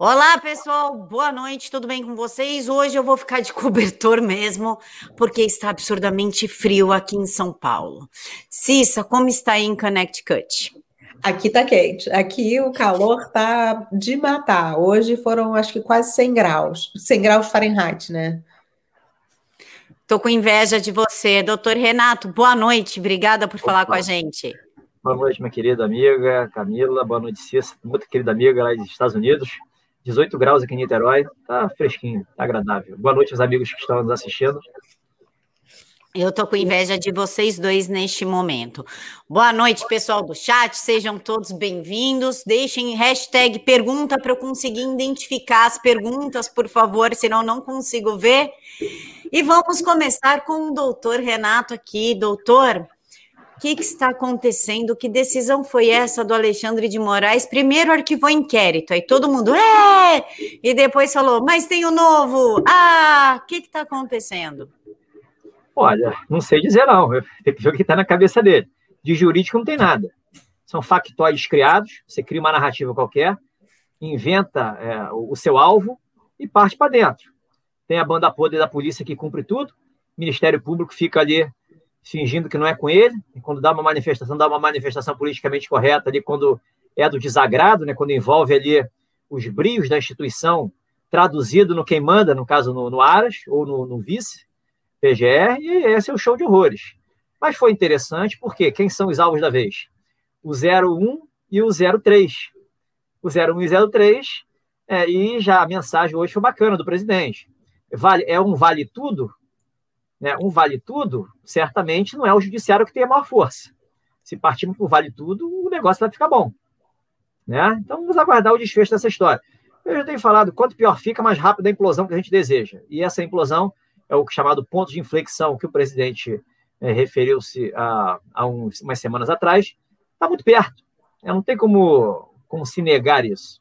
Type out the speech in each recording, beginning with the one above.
Olá, pessoal. Boa noite. Tudo bem com vocês? Hoje eu vou ficar de cobertor mesmo, porque está absurdamente frio aqui em São Paulo. Cissa, como está aí em Connecticut? Aqui tá quente. Aqui o calor tá de matar. Hoje foram acho que quase 100 graus. 100 graus Fahrenheit, né? Tô com inveja de você, doutor Renato. Boa noite. Obrigada por Opa. falar com a gente. Boa noite, minha querida amiga Camila. Boa noite, Cissa, muito querida amiga lá dos Estados Unidos. 18 graus aqui em Niterói, tá fresquinho, tá agradável. Boa noite aos amigos que estão nos assistindo. Eu tô com inveja de vocês dois neste momento. Boa noite, pessoal do chat, sejam todos bem-vindos. Deixem hashtag pergunta para eu conseguir identificar as perguntas, por favor, senão não consigo ver. E vamos começar com o doutor Renato aqui. Doutor, o que, que, está acontecendo? Que decisão foi essa do Alexandre de Moraes? Primeiro arquivou inquérito, aí todo mundo, é! E depois falou, mas tem o um novo! Ah, o que está acontecendo? Olha, não sei dizer não, tem que ver o que está na cabeça dele. De jurídico não tem nada. São factóides criados, você cria uma narrativa qualquer, inventa é, o seu alvo e parte para dentro. Tem a banda podre da polícia que cumpre tudo, Ministério Público fica ali fingindo que não é com ele, e quando dá uma manifestação, dá uma manifestação politicamente correta ali, quando é do desagrado, né, quando envolve ali os brios da instituição, traduzido no quem manda, no caso no, no Aras, ou no, no vice, PGR, e esse é o show de horrores. Mas foi interessante porque quem são os alvos da vez? O 01 e o 03. O 01 e o 03, é, e já a mensagem hoje foi bacana do presidente. Vale, é um vale tudo? Né, um vale tudo, certamente não é o judiciário que tem a maior força. Se partirmos por vale tudo, o negócio vai ficar bom. Né? Então vamos aguardar o desfecho dessa história. Eu já tenho falado, quanto pior fica, mais rápido a implosão que a gente deseja. E essa implosão é o chamado ponto de inflexão que o presidente é, referiu-se a, a umas semanas atrás. Está muito perto. É, não tem como, como se negar isso.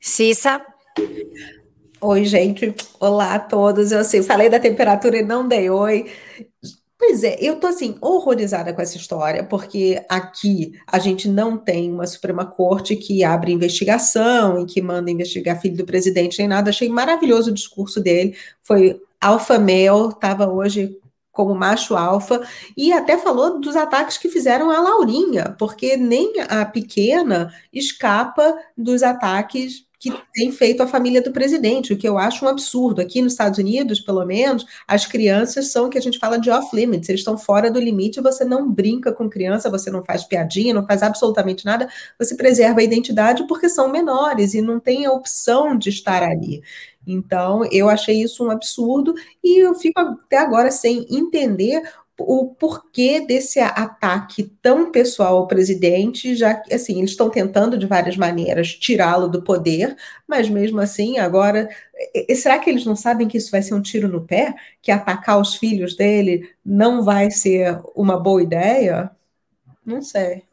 Cissa? Oi, gente. Olá a todos. Eu assim, falei da temperatura e não dei oi. Pois é, eu tô assim horrorizada com essa história, porque aqui a gente não tem uma Suprema Corte que abre investigação e que manda investigar filho do presidente nem nada. Achei maravilhoso o discurso dele. Foi alfa male, estava hoje como macho alfa, e até falou dos ataques que fizeram a Laurinha, porque nem a pequena escapa dos ataques que tem feito a família do presidente, o que eu acho um absurdo. Aqui nos Estados Unidos, pelo menos, as crianças são o que a gente fala de off-limits, eles estão fora do limite, você não brinca com criança, você não faz piadinha, não faz absolutamente nada, você preserva a identidade porque são menores e não tem a opção de estar ali. Então, eu achei isso um absurdo e eu fico até agora sem entender o porquê desse ataque tão pessoal ao presidente, já que, assim, eles estão tentando de várias maneiras tirá-lo do poder, mas mesmo assim, agora, será que eles não sabem que isso vai ser um tiro no pé? Que atacar os filhos dele não vai ser uma boa ideia? Não sei.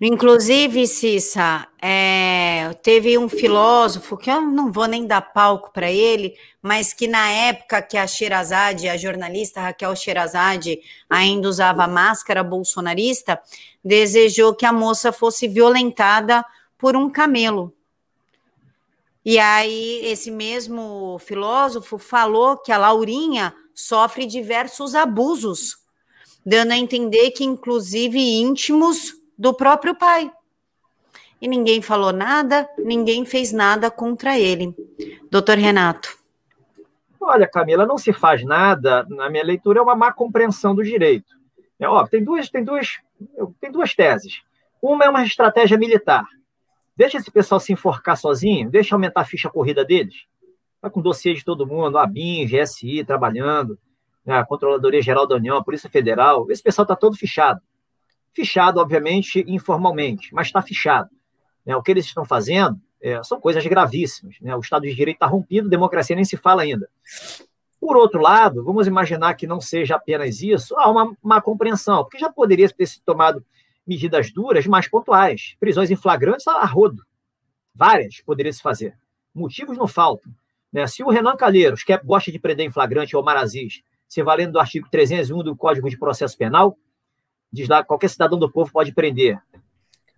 Inclusive, Cissa, é, teve um filósofo que eu não vou nem dar palco para ele, mas que na época que a Sherazade, a jornalista Raquel Sherazade, ainda usava máscara bolsonarista, desejou que a moça fosse violentada por um camelo. E aí, esse mesmo filósofo falou que a Laurinha sofre diversos abusos, dando a entender que, inclusive, íntimos do próprio pai. E ninguém falou nada, ninguém fez nada contra ele. Doutor Renato. Olha, Camila, não se faz nada, na minha leitura, é uma má compreensão do direito. É, ó, tem, duas, tem, duas, tem duas teses. Uma é uma estratégia militar. Deixa esse pessoal se enforcar sozinho, deixa aumentar a ficha corrida deles. Está com dossiê de todo mundo, a BIM, GSI trabalhando, né, a Controladoria Geral da União, a Polícia Federal. Esse pessoal está todo fichado. Fichado, obviamente, informalmente, mas está fichado. Né? O que eles estão fazendo é, são coisas gravíssimas. Né? O Estado de Direito está rompido, democracia nem se fala ainda. Por outro lado, vamos imaginar que não seja apenas isso, há uma, uma compreensão, porque já poderia ter se tomado medidas duras, mais pontuais. Prisões em flagrantes a rodo. Várias poderiam se fazer. Motivos não faltam. Né? Se o Renan Calheiros quer, gosta de prender em flagrante ou Marazis, se valendo do artigo 301 do Código de Processo Penal, diz lá qualquer cidadão do povo pode prender.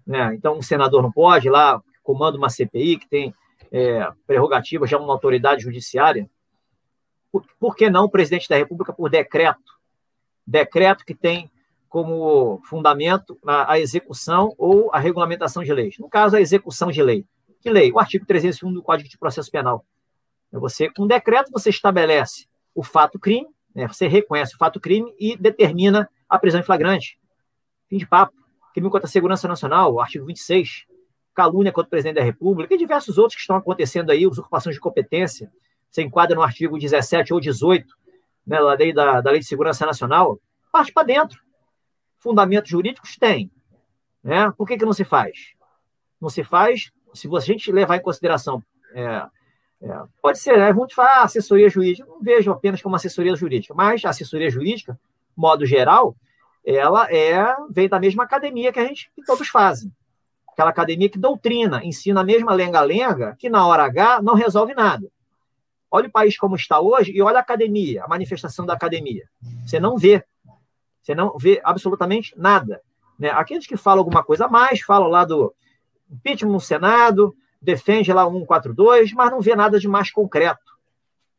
Né? Então, um senador não pode, lá, comanda uma CPI, que tem é, prerrogativa já uma autoridade judiciária, por, por que não o presidente da República por decreto? Decreto que tem como fundamento a, a, execução ou a regulamentação de leis. No caso, a execução de lei. Que lei? O artigo 301 do Código de Processo Penal. É você, com decreto, você estabelece o fato crime, né, você reconhece o fato crime e determina a prisão em flagrante. Fim de papo. Crime contra a segurança nacional, artigo 26. Calúnia contra o presidente da República e diversos outros que estão acontecendo aí, usurpações de competência. Você enquadra no artigo 17 ou 18 né, da, lei da, da Lei de Segurança Nacional, parte para dentro. Fundamentos jurídicos tem. Né? Por que, que não se faz? Não se faz, se a gente levar em consideração é, é, pode ser, né? Muito falar assessoria jurídica. não vejo apenas como assessoria jurídica, mas assessoria jurídica, modo geral, ela é vem da mesma academia que a gente que todos fazem. Aquela academia que doutrina, ensina a mesma lenga-lenga, que na hora H não resolve nada. Olha o país como está hoje e olha a academia, a manifestação da academia. Você não vê. Você não vê absolutamente nada. Né? Aqueles que falam alguma coisa a mais, falam lá do impeachment no Senado, defende lá 142, mas não vê nada de mais concreto.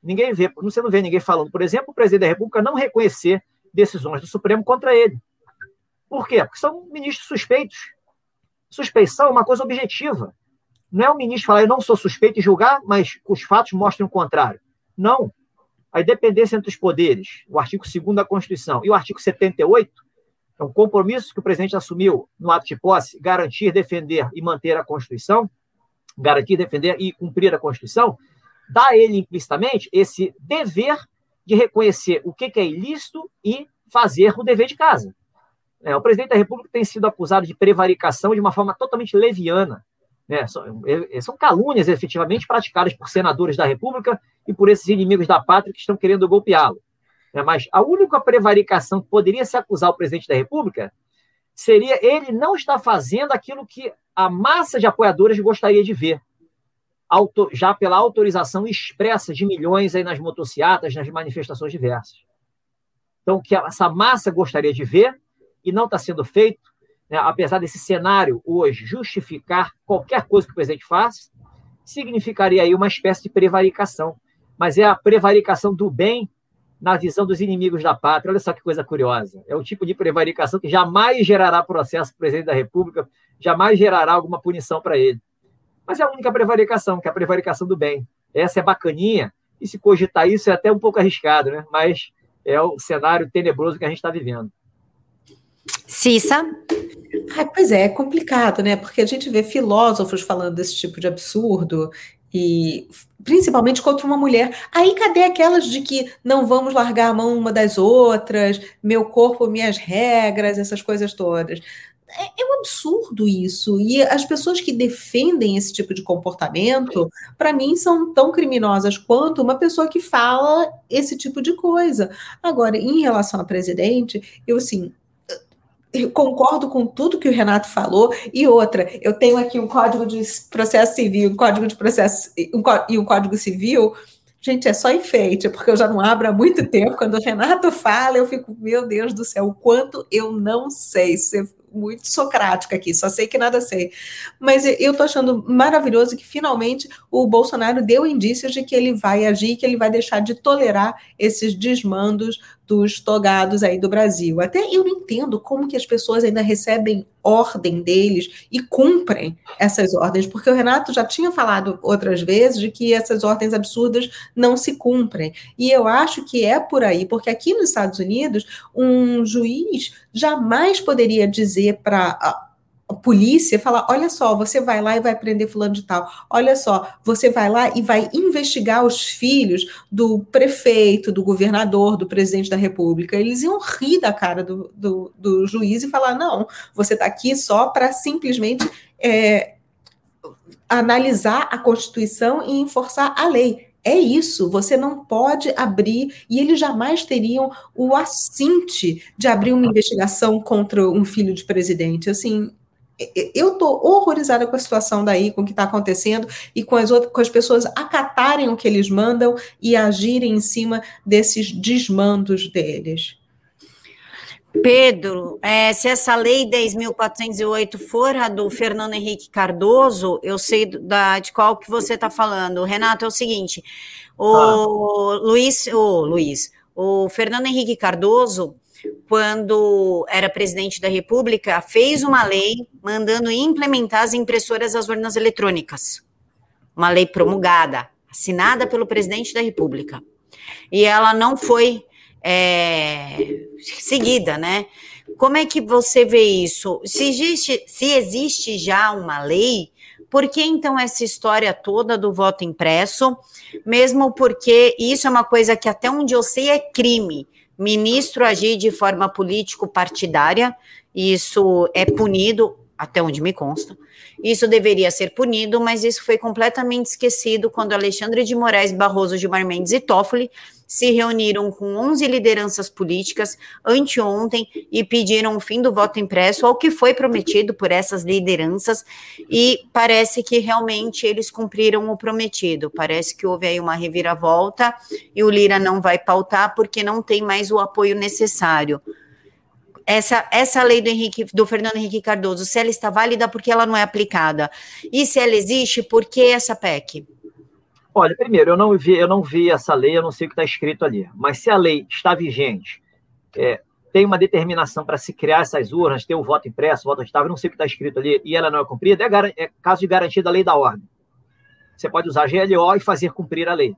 Ninguém vê, você não vê ninguém falando, por exemplo, o presidente da República não reconhecer decisões do Supremo contra ele. Por quê? Porque são ministros suspeitos. Suspeição é uma coisa objetiva. Não é o ministro falar, eu não sou suspeito e julgar, mas os fatos mostram o contrário. Não. A independência entre os poderes, o artigo 2 da Constituição e o artigo 78, é um compromisso que o presidente assumiu no ato de posse, garantir, defender e manter a Constituição garantir, defender e cumprir a Constituição, dá a ele implicitamente esse dever de reconhecer o que é ilícito e fazer o dever de casa. É, o presidente da República tem sido acusado de prevaricação de uma forma totalmente leviana. Né? São, é, são calúnias efetivamente praticadas por senadores da República e por esses inimigos da pátria que estão querendo golpeá-lo. É, mas a única prevaricação que poderia se acusar o presidente da República seria ele não estar fazendo aquilo que a massa de apoiadores gostaria de ver, já pela autorização expressa de milhões aí nas motocicletas, nas manifestações diversas. Então, o que essa massa gostaria de ver e não está sendo feito, né, apesar desse cenário hoje justificar qualquer coisa que o presidente faça, significaria aí uma espécie de prevaricação. Mas é a prevaricação do bem na visão dos inimigos da pátria. Olha só que coisa curiosa. É o tipo de prevaricação que jamais gerará processo para o presidente da República, jamais gerará alguma punição para ele. Mas é a única prevaricação, que é a prevaricação do bem. Essa é bacaninha, e se cogitar isso é até um pouco arriscado, né? Mas é o cenário tenebroso que a gente está vivendo. Cissa? Ah, pois é, é complicado, né? Porque a gente vê filósofos falando desse tipo de absurdo e principalmente contra uma mulher. Aí cadê aquelas de que não vamos largar a mão uma das outras, meu corpo, minhas regras, essas coisas todas? É, é um absurdo isso. E as pessoas que defendem esse tipo de comportamento, para mim, são tão criminosas quanto uma pessoa que fala esse tipo de coisa. Agora, em relação a presidente, eu assim, eu concordo com tudo que o Renato falou. E outra, eu tenho aqui um código de processo civil, um código de processo um, e um código civil. Gente, é só enfeite, porque eu já não abro há muito tempo. Quando o Renato fala, eu fico, meu Deus do céu, o quanto eu não sei muito socrática aqui, só sei que nada sei. Mas eu tô achando maravilhoso que finalmente o Bolsonaro deu indícios de que ele vai agir, que ele vai deixar de tolerar esses desmandos dos togados aí do Brasil. Até eu não entendo como que as pessoas ainda recebem ordem deles e cumprem essas ordens, porque o Renato já tinha falado outras vezes de que essas ordens absurdas não se cumprem. E eu acho que é por aí, porque aqui nos Estados Unidos, um juiz jamais poderia dizer para polícia falar: olha só, você vai lá e vai prender fulano de tal. Olha só, você vai lá e vai investigar os filhos do prefeito, do governador, do presidente da república. Eles iam rir da cara do, do, do juiz e falar: não, você está aqui só para simplesmente é, analisar a Constituição e enforçar a lei. É isso, você não pode abrir, e eles jamais teriam o assinte de abrir uma investigação contra um filho de presidente. Assim, eu estou horrorizada com a situação daí, com o que está acontecendo e com as, outras, com as pessoas acatarem o que eles mandam e agirem em cima desses desmandos deles. Pedro, é, se essa lei 10.408 for a do Fernando Henrique Cardoso, eu sei da, de qual que você está falando. Renato, é o seguinte, o ah. Luiz, o Luiz, o Fernando Henrique Cardoso, quando era presidente da República, fez uma lei mandando implementar as impressoras às urnas eletrônicas. Uma lei promulgada, assinada pelo presidente da República. E ela não foi é, seguida, né? Como é que você vê isso? Se existe, se existe já uma lei, por que então essa história toda do voto impresso? Mesmo porque isso é uma coisa que até onde eu sei é crime. Ministro agir de forma político-partidária, isso é punido, até onde me consta. Isso deveria ser punido, mas isso foi completamente esquecido quando Alexandre de Moraes Barroso, Gilmar Mendes e Toffoli se reuniram com 11 lideranças políticas anteontem e pediram o fim do voto impresso, ao que foi prometido por essas lideranças, e parece que realmente eles cumpriram o prometido. Parece que houve aí uma reviravolta e o Lira não vai pautar porque não tem mais o apoio necessário. Essa, essa lei do, Henrique, do Fernando Henrique Cardoso, se ela está válida, porque ela não é aplicada? E se ela existe, por que essa PEC? Olha, primeiro, eu não vi, eu não vi essa lei, eu não sei o que está escrito ali. Mas se a lei está vigente, é, tem uma determinação para se criar essas urnas, ter o voto impresso, o voto estável, não sei o que está escrito ali, e ela não é cumprida, é, é, caso de garantia da lei da ordem. Você pode usar GLO e fazer cumprir a lei.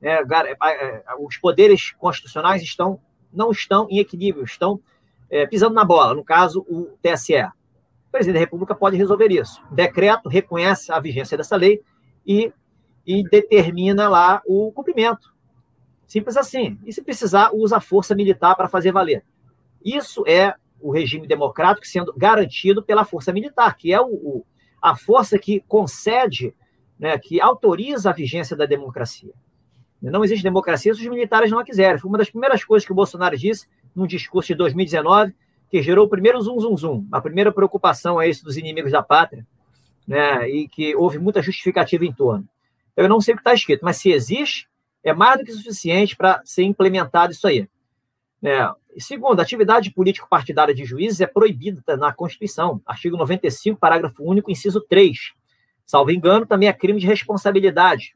É, é, é, os poderes constitucionais estão não estão em equilíbrio, estão é, pisando na bola. No caso, o TSE. O presidente da República pode resolver isso. O decreto reconhece a vigência dessa lei e e determina lá o cumprimento. Simples assim. E se precisar, usa a força militar para fazer valer. Isso é o regime democrático sendo garantido pela força militar, que é o, o a força que concede, né, que autoriza a vigência da democracia. Não existe democracia se os militares não a quiserem. Foi uma das primeiras coisas que o Bolsonaro disse num discurso de 2019, que gerou o primeiro zum, zum, zum. A primeira preocupação é isso dos inimigos da pátria, né, e que houve muita justificativa em torno. Eu não sei o que está escrito, mas se existe, é mais do que suficiente para ser implementado isso aí. É, segundo, a atividade político-partidária de juízes é proibida na Constituição, artigo 95, parágrafo único, inciso 3. Salvo engano, também é crime de responsabilidade.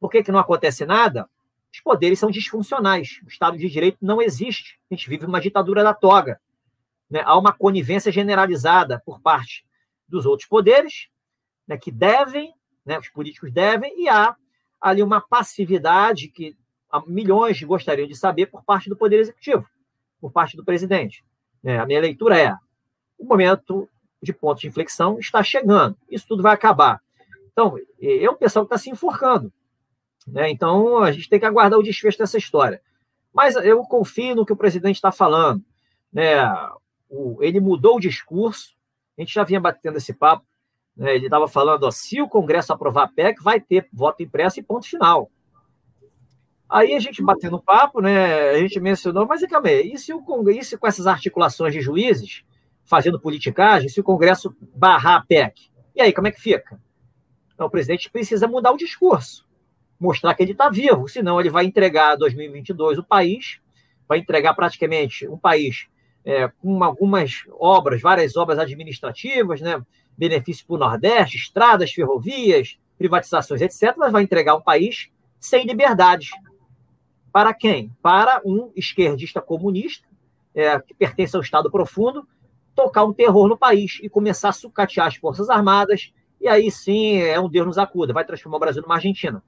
Por que, que não acontece nada? Os poderes são disfuncionais. O Estado de Direito não existe. A gente vive uma ditadura da toga. Né? Há uma conivência generalizada por parte dos outros poderes, né, que devem né, os políticos devem, e há ali uma passividade que milhões gostariam de saber por parte do Poder Executivo, por parte do presidente. É, a minha leitura é: o momento de ponto de inflexão está chegando, isso tudo vai acabar. Então, é o pessoal que está se enforcando. Né? Então, a gente tem que aguardar o desfecho dessa história. Mas eu confio no que o presidente está falando. Né? O, ele mudou o discurso, a gente já vinha batendo esse papo. Né? Ele estava falando, ó, se o Congresso aprovar a PEC, vai ter voto impresso e ponto final. Aí a gente batendo papo, né, a gente mencionou, mas calma aí, e se, o Congresso, com essas articulações de juízes, fazendo politicagem, se o Congresso barrar a PEC? E aí, como é que fica? Então, o presidente precisa mudar o discurso, mostrar que ele está vivo, senão ele vai entregar 2022 o país, vai entregar praticamente um país é, com algumas obras, várias obras administrativas, né, benefício para o Nordeste, estradas, ferrovias, privatizações, etc., mas vai entregar um país sem liberdades. Para quem? Para um esquerdista comunista, é, que pertence ao Estado profundo, tocar um terror no país e começar a sucatear as Forças Armadas, e aí sim é um Deus nos acuda, vai transformar o Brasil numa Argentina.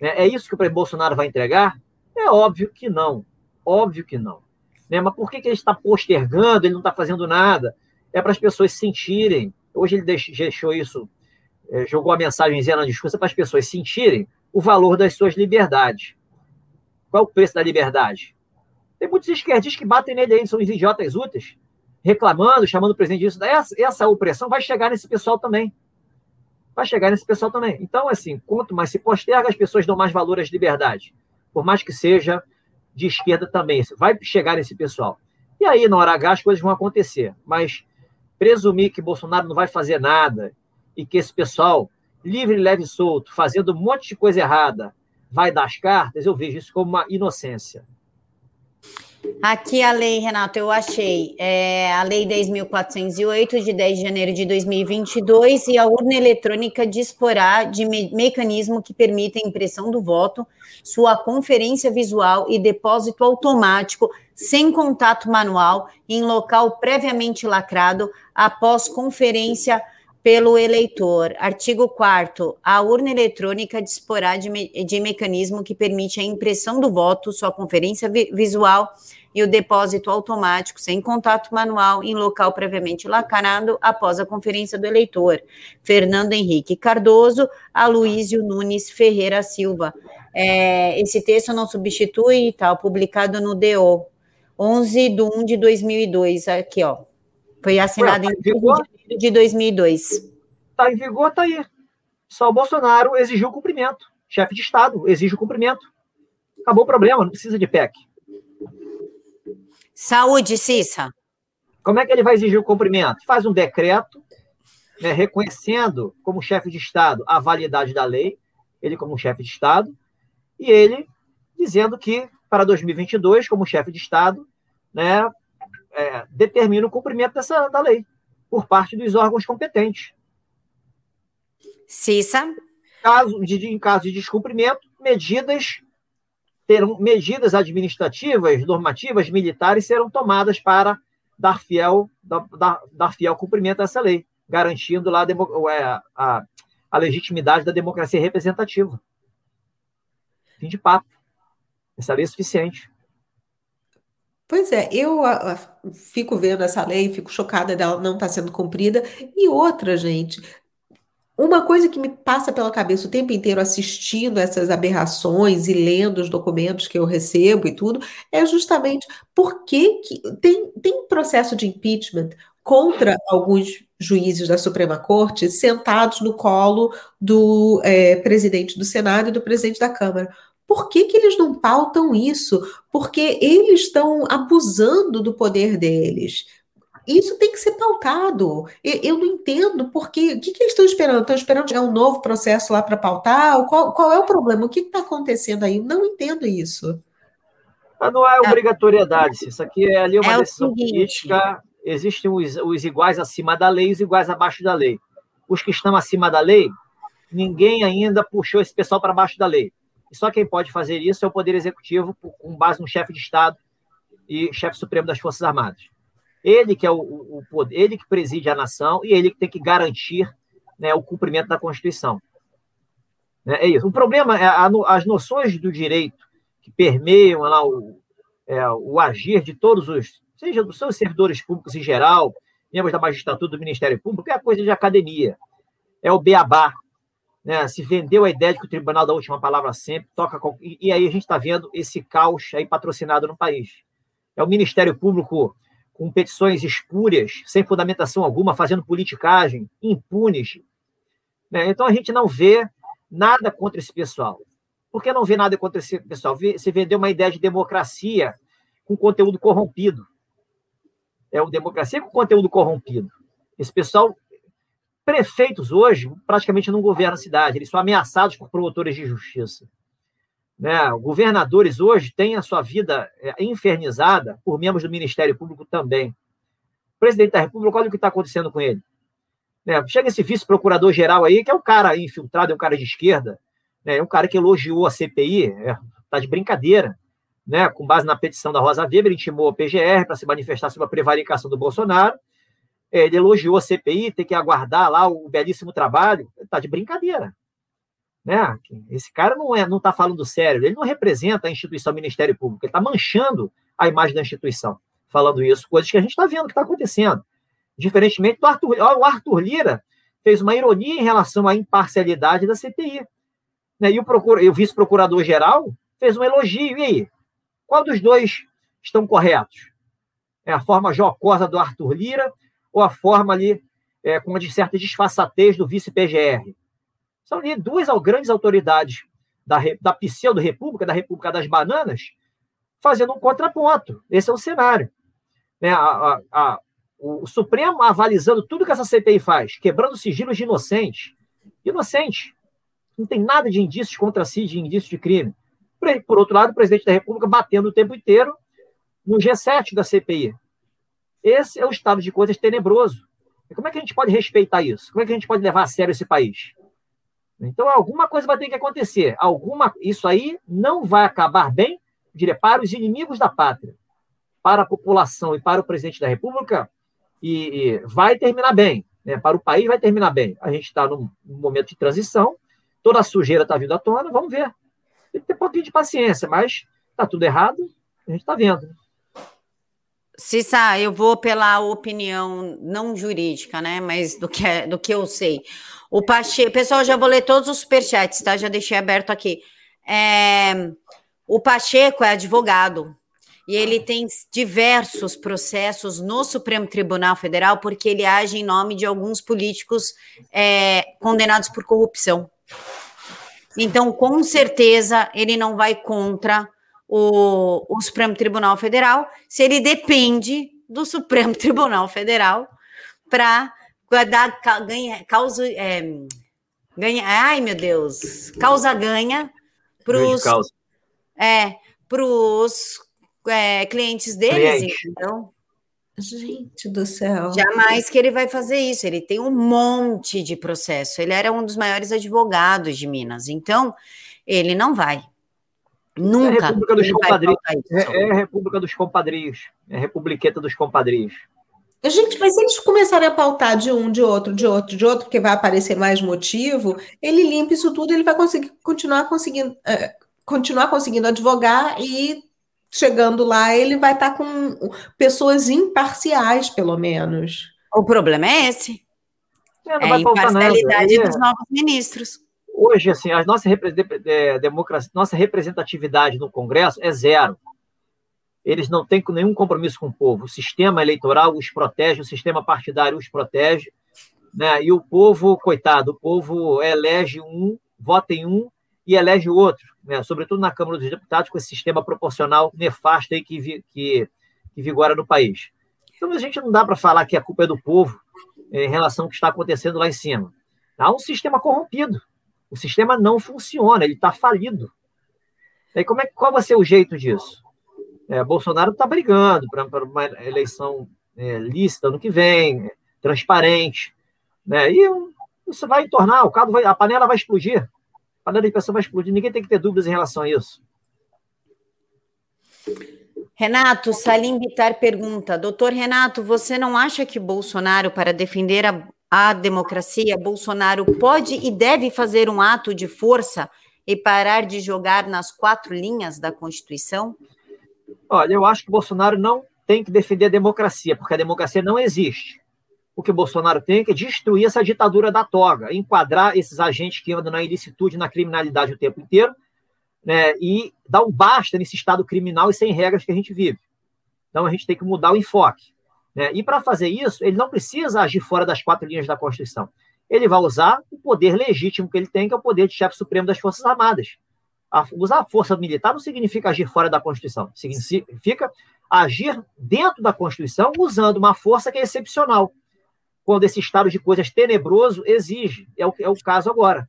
É, é isso que o Bolsonaro vai entregar? É óbvio que não. Óbvio que não. Né? Mas por que, que ele está postergando, ele não está fazendo nada? É para as pessoas sentirem Hoje ele deixou isso, é, jogou a mensagenzinha na discussão para as pessoas sentirem o valor das suas liberdades. Qual é o preço da liberdade? Tem muitos esquerdistas que batem nele aí, são idiotas úteis, reclamando, chamando o presidente disso. Essa, essa opressão vai chegar nesse pessoal também. Vai chegar nesse pessoal também. Então, assim, quanto mais se posterga, as pessoas dão mais valor às liberdades. Por mais que seja de esquerda também. Vai chegar nesse pessoal. E aí, na hora H, as coisas vão acontecer. Mas presumir que Bolsonaro não vai fazer nada e que esse pessoal, livre, leve e solto, fazendo um monte de coisa errada, vai dar as cartas, eu vejo isso como uma inocência. Aqui a lei, Renato, eu achei. É a Lei 10.408, de 10 de janeiro de 2022, e a urna eletrônica disporá de me mecanismo que permita a impressão do voto, sua conferência visual e depósito automático, sem contato manual, em local previamente lacrado, após conferência pelo eleitor. Artigo 4 A urna eletrônica disporá de, me de mecanismo que permite a impressão do voto, sua conferência vi visual e o depósito automático, sem contato manual, em local previamente lacrado após a conferência do eleitor. Fernando Henrique Cardoso, Aloísio Nunes Ferreira Silva. É, esse texto não substitui, está publicado no DO, 11 de 1 de 2002, aqui, ó. Foi assinado Ué, em de 2002. Está em vigor, está aí. Só o Bolsonaro exigiu o cumprimento. Chefe de Estado exige o cumprimento. Acabou o problema, não precisa de PEC. Saúde, Cissa. Como é que ele vai exigir o cumprimento? Faz um decreto, né, reconhecendo como chefe de Estado a validade da lei, ele como chefe de Estado, e ele dizendo que para 2022, como chefe de Estado, né, é, determina o cumprimento dessa, da lei por parte dos órgãos competentes. Cissa? Caso de, em caso de descumprimento, medidas terão medidas administrativas, normativas, militares serão tomadas para dar fiel, dar, dar fiel cumprimento a essa lei, garantindo lá a, é, a, a legitimidade da democracia representativa. Fim de papo. Essa lei é suficiente. Pois é, eu a, a, fico vendo essa lei, fico chocada dela não estar tá sendo cumprida. E outra, gente, uma coisa que me passa pela cabeça o tempo inteiro assistindo essas aberrações e lendo os documentos que eu recebo e tudo, é justamente por que, que tem, tem processo de impeachment contra alguns juízes da Suprema Corte sentados no colo do é, presidente do Senado e do presidente da Câmara. Por que, que eles não pautam isso? Porque eles estão abusando do poder deles. Isso tem que ser pautado. Eu, eu não entendo porque. O que, que eles estão esperando? Estão esperando chegar um novo processo lá para pautar? Qual, qual é o problema? O que está acontecendo aí? Não entendo isso. Mas não é obrigatoriedade, isso aqui é ali uma é decisão política. Existem os, os iguais acima da lei e os iguais abaixo da lei. Os que estão acima da lei, ninguém ainda puxou esse pessoal para baixo da lei. E só quem pode fazer isso é o Poder Executivo, com base no chefe de Estado e chefe supremo das Forças Armadas. Ele que é o, o, ele que preside a nação e ele que tem que garantir né, o cumprimento da Constituição. É, é isso. O problema é a, as noções do direito que permeiam lá o, é, o agir de todos os, seja dos seus servidores públicos em geral, membros da magistratura do Ministério Público, é a coisa de academia. É o beabá. Né? Se vendeu a ideia de que o tribunal da última palavra sempre toca. E, e aí a gente está vendo esse caos aí patrocinado no país. É o Ministério Público com petições espúrias, sem fundamentação alguma, fazendo politicagem, impunes. Né? Então a gente não vê nada contra esse pessoal. Por que não vê nada contra esse pessoal? Se vendeu uma ideia de democracia com conteúdo corrompido. É o democracia com conteúdo corrompido. Esse pessoal, prefeitos hoje, praticamente não governam a cidade, eles são ameaçados por promotores de justiça. Né? Governadores hoje têm a sua vida é, infernizada por membros do Ministério Público também. O presidente da República, olha o que está acontecendo com ele. Né? Chega esse vice-procurador-geral aí, que é um cara infiltrado, é um cara de esquerda, né? é um cara que elogiou a CPI, está é, tá de brincadeira. Né? Com base na petição da Rosa Weber, intimou a PGR para se manifestar sobre a prevaricação do Bolsonaro. É, ele elogiou a CPI, tem que aguardar lá o belíssimo trabalho. Está de brincadeira. Né? Esse cara não é, não está falando sério, ele não representa a instituição Ministério Público, ele está manchando a imagem da instituição, falando isso, coisas que a gente está vendo que está acontecendo. Diferentemente do Arthur, o Arthur Lira fez uma ironia em relação à imparcialidade da CPI. Né? E o, o vice-procurador-geral fez um elogio. E aí? Qual dos dois estão corretos? É a forma jocosa do Arthur Lira ou a forma ali é, com uma de certa disfarçatez do vice-PGR? São ali duas grandes autoridades da, da pseudo-república, da República das Bananas, fazendo um contraponto. Esse é o cenário. Né? A, a, a, o Supremo avalizando tudo que essa CPI faz, quebrando sigilos de inocentes. Inocentes. Não tem nada de indícios contra si, de indícios de crime. Por outro lado, o presidente da República batendo o tempo inteiro no G7 da CPI. Esse é o estado de coisas tenebroso. E como é que a gente pode respeitar isso? Como é que a gente pode levar a sério esse país? Então, alguma coisa vai ter que acontecer. Alguma, isso aí não vai acabar bem, diria, para os inimigos da pátria, para a população e para o presidente da República, e, e vai terminar bem. Né? Para o país vai terminar bem. A gente está num, momento de transição, toda a sujeira está vindo à tona, vamos ver. Tem que ter um pouquinho de paciência, mas está tudo errado, a gente está vendo. Cissa, eu vou pela opinião não jurídica, né? Mas do que, é, do que eu sei. O Pacheco, pessoal, já vou ler todos os superchats, tá? Já deixei aberto aqui. É, o Pacheco é advogado e ele tem diversos processos no Supremo Tribunal Federal porque ele age em nome de alguns políticos é, condenados por corrupção. Então, com certeza, ele não vai contra o, o Supremo Tribunal Federal se ele depende do Supremo Tribunal Federal para dar ganha, causa é, ganha, ai meu Deus, causa ganha para os é, pros, é, clientes deles, Cliente. então. Gente do céu. Jamais que ele vai fazer isso. Ele tem um monte de processo. Ele era um dos maiores advogados de Minas. Então, ele não vai. Nunca. É a República dos Compadrios. É, é, a República dos Compadrios. É a Republiqueta dos Compadrios. Gente, mas se eles começarem a pautar de um, de outro, de outro, de outro, porque vai aparecer mais motivo, ele limpa isso tudo, ele vai conseguir continuar conseguindo, é, continuar conseguindo advogar e chegando lá ele vai estar com pessoas imparciais, pelo menos. O problema é esse. É, é a imparcialidade dos novos ministros hoje, assim, a nossa, democracia, nossa representatividade no Congresso é zero. Eles não têm nenhum compromisso com o povo. O sistema eleitoral os protege, o sistema partidário os protege, né? e o povo, coitado, o povo elege um, vota em um e elege o outro, né? sobretudo na Câmara dos Deputados, com esse sistema proporcional nefasto aí que, vi, que, que vigora no país. Então, a gente não dá para falar que a culpa é do povo em relação ao que está acontecendo lá em cima. Há um sistema corrompido. O sistema não funciona, ele está falido. E como é, qual vai ser o jeito disso? É, Bolsonaro está brigando para uma eleição é, lícita no que vem, transparente, né? E isso vai tornar, o caldo vai, a panela vai explodir, a panela de pessoa vai explodir. Ninguém tem que ter dúvidas em relação a isso. Renato, Salim Bitar pergunta: Doutor Renato, você não acha que Bolsonaro, para defender a, a democracia, Bolsonaro pode e deve fazer um ato de força e parar de jogar nas quatro linhas da Constituição? Olha, eu acho que Bolsonaro não tem que defender a democracia, porque a democracia não existe. O que Bolsonaro tem é que destruir essa ditadura da toga, enquadrar esses agentes que andam na ilicitude, na criminalidade o tempo inteiro, né, e dar um basta nesse estado criminal e sem regras que a gente vive. Então a gente tem que mudar o enfoque. Né? E para fazer isso, ele não precisa agir fora das quatro linhas da Constituição. Ele vai usar o poder legítimo que ele tem, que é o poder de chefe supremo das Forças Armadas. A, usar a força militar não significa agir fora da Constituição, significa agir dentro da Constituição usando uma força que é excepcional, quando esse estado de coisas tenebroso exige. É o, é o caso agora.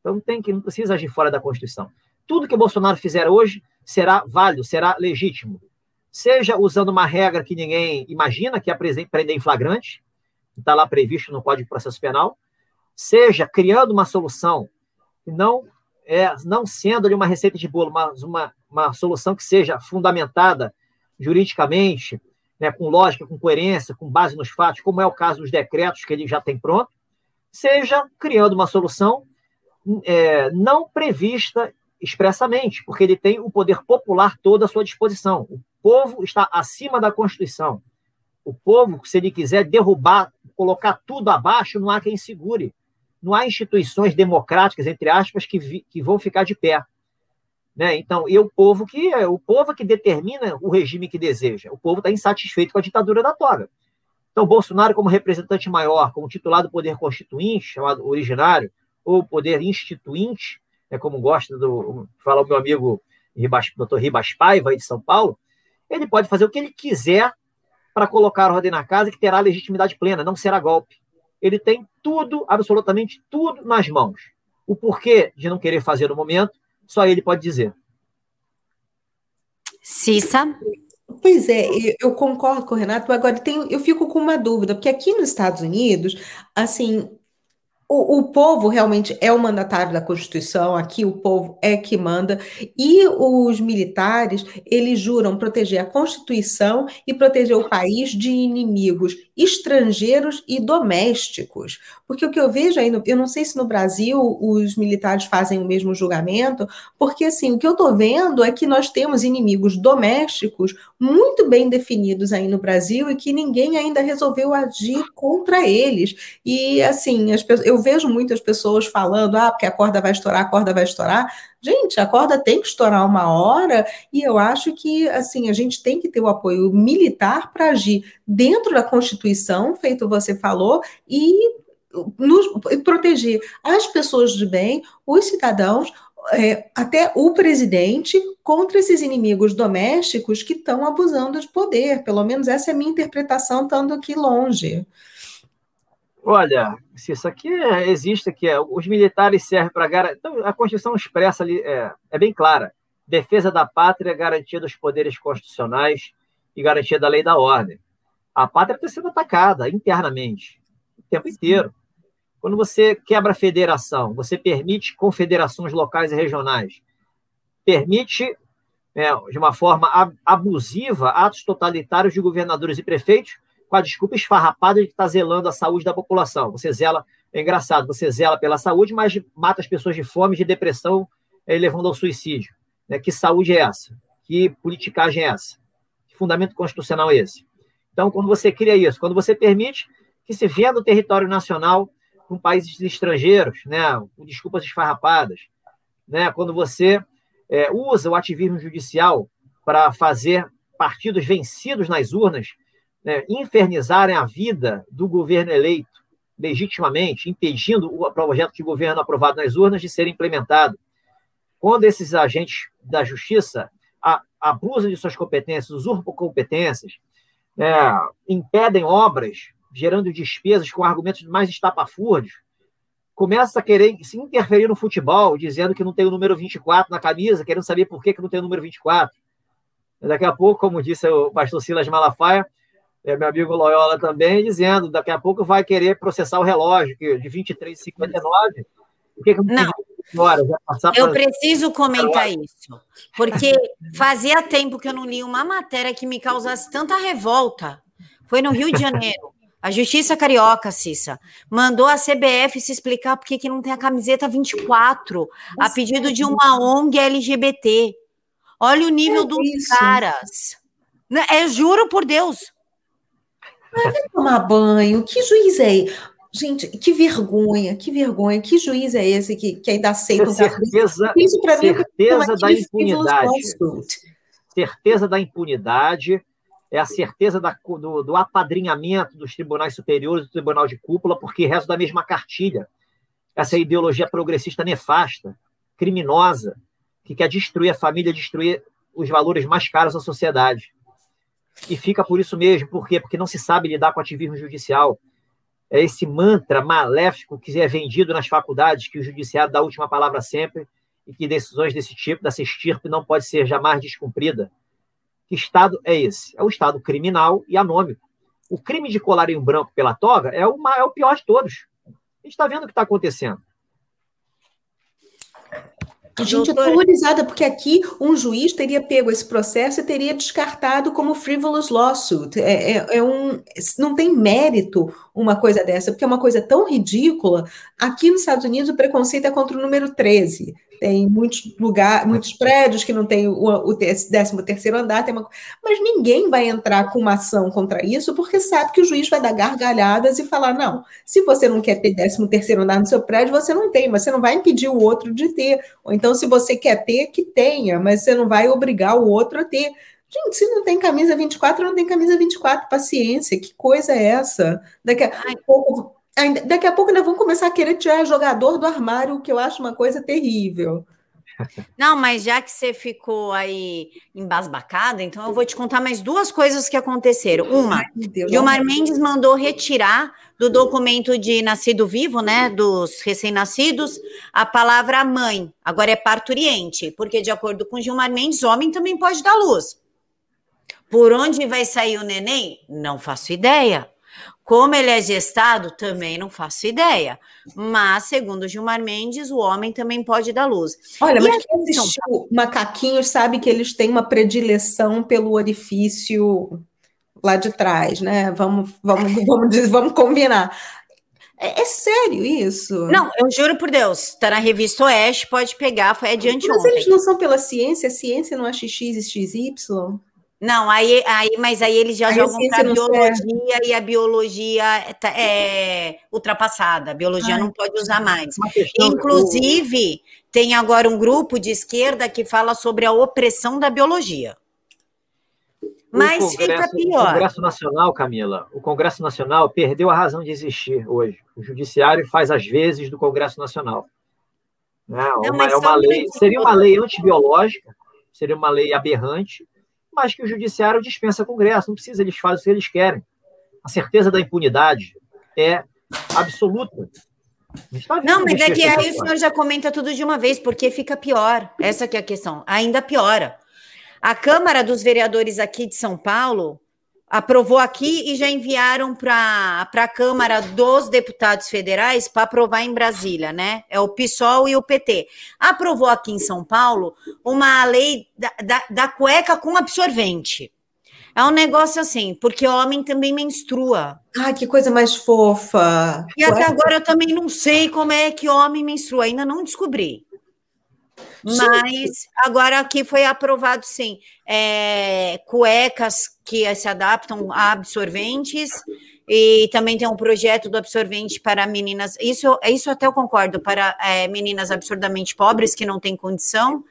Então tem que não precisa agir fora da Constituição. Tudo que Bolsonaro fizer hoje será válido, será legítimo seja usando uma regra que ninguém imagina, que é prender em flagrante, que está lá previsto no Código de Processo Penal, seja criando uma solução que não é, não sendo ali uma receita de bolo, mas uma, uma solução que seja fundamentada juridicamente, né, com lógica, com coerência, com base nos fatos, como é o caso dos decretos que ele já tem pronto, seja criando uma solução é, não prevista expressamente, porque ele tem o poder popular todo à sua disposição. Povo está acima da Constituição. O povo, se ele quiser derrubar, colocar tudo abaixo, não há quem segure. Não há instituições democráticas, entre aspas, que, vi, que vão ficar de pé. Né? Então, e o povo que é o povo que determina o regime que deseja. O povo está insatisfeito com a ditadura da toga. Então, Bolsonaro, como representante maior, como titular do poder constituinte, chamado originário, ou poder instituinte, né, como gosta do falar o meu amigo Ribas, doutor Ribas Paiva, de São Paulo, ele pode fazer o que ele quiser para colocar a ordem na casa que terá legitimidade plena, não será golpe. Ele tem tudo, absolutamente tudo nas mãos. O porquê de não querer fazer no momento, só ele pode dizer. Cissa. Pois é, eu concordo com o Renato, agora tem, eu fico com uma dúvida, porque aqui nos Estados Unidos, assim, o, o, povo realmente é o mandatário da Constituição, aqui o povo é que manda, e os militares, eles juram proteger a Constituição e proteger o país de inimigos estrangeiros e domésticos. Porque o que eu vejo aí, eu não sei se no Brasil os militares fazem o mesmo julgamento, porque assim, o que eu estou vendo é que nós temos inimigos domésticos muito bem definidos aí no Brasil e que ninguém ainda resolveu agir contra eles. E assim, as, eu vejo muitas pessoas falando, ah, porque a corda vai estourar, a corda vai estourar. Gente, a corda tem que estourar uma hora e eu acho que assim a gente tem que ter o apoio militar para agir dentro da Constituição, feito você falou, e nos, proteger as pessoas de bem, os cidadãos, é, até o presidente contra esses inimigos domésticos que estão abusando de poder. Pelo menos essa é a minha interpretação, estando aqui longe. Olha, se isso aqui é, existe, aqui é, os militares servem para garantir. Então, a Constituição expressa ali é, é, bem clara: defesa da pátria, garantia dos poderes constitucionais e garantia da lei e da ordem. A pátria está sendo atacada internamente o tempo inteiro. Quando você quebra a federação, você permite confederações locais e regionais, permite, é, de uma forma abusiva, atos totalitários de governadores e prefeitos com a desculpa esfarrapada de que está zelando a saúde da população. Você zela, é engraçado, você zela pela saúde, mas mata as pessoas de fome, de depressão, é, levando ao suicídio. Né? Que saúde é essa? Que politicagem é essa? Que fundamento constitucional é esse? Então, quando você cria isso, quando você permite que se venda o território nacional com países estrangeiros, né, com desculpas esfarrapadas, né, quando você é, usa o ativismo judicial para fazer partidos vencidos nas urnas né, infernizarem a vida do governo eleito legitimamente, impedindo o projeto de governo aprovado nas urnas de ser implementado. Quando esses agentes da justiça abusam de suas competências, usurpam competências, né, impedem obras, gerando despesas com argumentos mais estapafúrdios, começa a querer se interferir no futebol, dizendo que não tem o número 24 na camisa, querendo saber por que, que não tem o número 24. Daqui a pouco, como disse o pastor Silas Malafaia, é, meu amigo Loyola também, dizendo daqui a pouco vai querer processar o relógio que de 23,59. Por que, que não, horas, eu preciso comentar isso, porque fazia tempo que eu não li uma matéria que me causasse tanta revolta. Foi no Rio de Janeiro. A Justiça Carioca, Cissa, mandou a CBF se explicar por que não tem a camiseta 24, a pedido de uma ONG LGBT. Olha o nível é dos caras. É, juro por Deus. Vai tomar banho. Que juiz é? Gente, que vergonha, que vergonha. Que juiz é esse que, que ainda aceita certeza, Isso para mim certeza da impunidade. Certeza da impunidade é a certeza da, do, do, apadrinhamento dos tribunais superiores, do tribunal de cúpula, porque resta da mesma cartilha. Essa ideologia progressista nefasta, criminosa, que quer destruir a família, destruir os valores mais caros da sociedade. E fica por isso mesmo. Por quê? Porque não se sabe lidar com ativismo judicial. É esse mantra maléfico que é vendido nas faculdades, que o judiciário dá a última palavra sempre, e que decisões desse tipo, dessa estirpe, não pode ser jamais descumprida. Que Estado é esse? É o Estado criminal e anômico. O crime de colarinho branco pela toga é o, é o pior de todos. A gente está vendo o que está acontecendo. Gente, eu tô horrorizada, porque aqui um juiz teria pego esse processo e teria descartado como frivolous lawsuit. É, é, é, um, não tem mérito uma coisa dessa, porque é uma coisa tão ridícula. Aqui nos Estados Unidos, o preconceito é contra o número 13. Tem muitos lugares, muitos prédios que não tem o, o 13 terceiro andar, tem uma, mas ninguém vai entrar com uma ação contra isso, porque sabe que o juiz vai dar gargalhadas e falar: não, se você não quer ter 13 terceiro andar no seu prédio, você não tem, mas você não vai impedir o outro de ter. Ou então, se você quer ter, que tenha, mas você não vai obrigar o outro a ter. Gente, se não tem camisa 24, não tem camisa 24, paciência, que coisa é essa? Daqui a pouco daqui a pouco ainda vão começar a querer tirar jogador do armário, o que eu acho uma coisa terrível. Não, mas já que você ficou aí embasbacada, então eu vou te contar mais duas coisas que aconteceram. Uma, Deus, Gilmar Mendes mandou retirar do documento de nascido vivo, né, dos recém-nascidos, a palavra mãe. Agora é parturiente, porque de acordo com Gilmar Mendes, homem também pode dar luz. Por onde vai sair o neném? Não faço ideia. Como ele é gestado, também não faço ideia. Mas, segundo Gilmar Mendes, o homem também pode dar luz. Olha, e mas quem assistiu Macaquinhos sabe que eles têm uma predileção pelo orifício lá de trás, né? Vamos, vamos, vamos, dizer, vamos combinar. É, é, sério isso? Não, eu juro por Deus. Está na revista Oeste, pode pegar, foi adiante Mas ontem. eles não são pela ciência? A ciência não é XX e XY? Não, aí, aí, mas aí eles já aí jogam para a biologia e a biologia tá, é ultrapassada. A biologia Ai, não pode usar mais. Inclusive, tem agora um grupo de esquerda que fala sobre a opressão da biologia. Mas fica pior. O Congresso Nacional, Camila, o Congresso Nacional perdeu a razão de existir hoje. O Judiciário faz as vezes do Congresso Nacional. Né? Não, uma, é uma lei, seria uma lei antibiológica, seria uma lei aberrante, mas que o Judiciário dispensa o Congresso, não precisa, eles fazem o que eles querem. A certeza da impunidade é absoluta. Tá não, mas é que aí o senhor já comenta tudo de uma vez, porque fica pior. Essa que é a questão. Ainda piora. A Câmara dos Vereadores aqui de São Paulo aprovou aqui e já enviaram para a Câmara dos Deputados Federais para aprovar em Brasília, né? É o PSOL e o PT. Aprovou aqui em São Paulo uma lei da, da, da cueca com absorvente. É um negócio assim, porque homem também menstrua. Ai, que coisa mais fofa. E até agora eu também não sei como é que homem menstrua, ainda não descobri. Mas agora aqui foi aprovado sim. É, cuecas que se adaptam a absorventes e também tem um projeto do absorvente para meninas. Isso, isso até eu concordo, para é, meninas absurdamente pobres que não têm condição.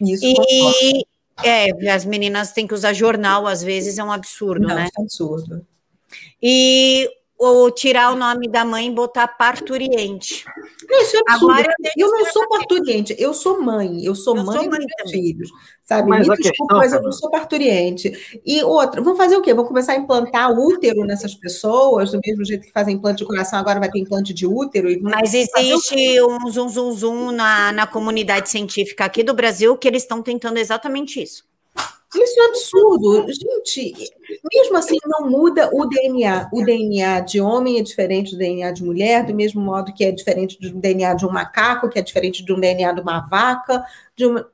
Isso. E é, as meninas têm que usar jornal, às vezes é um absurdo, não, né? É um absurdo. E ou tirar o nome da mãe e botar parturiente. Isso é absurdo. Agora, eu não sou parturiente, eu sou mãe, eu sou eu mãe, sou mãe dos meus filhos, sabe? Mas Me desculpa, questão, mas eu não sou parturiente. E outra, vão fazer o quê? Vão começar a implantar útero nessas pessoas, do mesmo jeito que fazem implante de coração, agora vai ter implante de útero. mas existe um zum zum zum na, na comunidade científica aqui do Brasil que eles estão tentando exatamente isso. Isso é absurdo. Gente, mesmo assim, não muda o DNA. O DNA de homem é diferente do DNA de mulher, do mesmo modo que é diferente do DNA de um macaco, que é diferente do DNA de uma vaca, de uma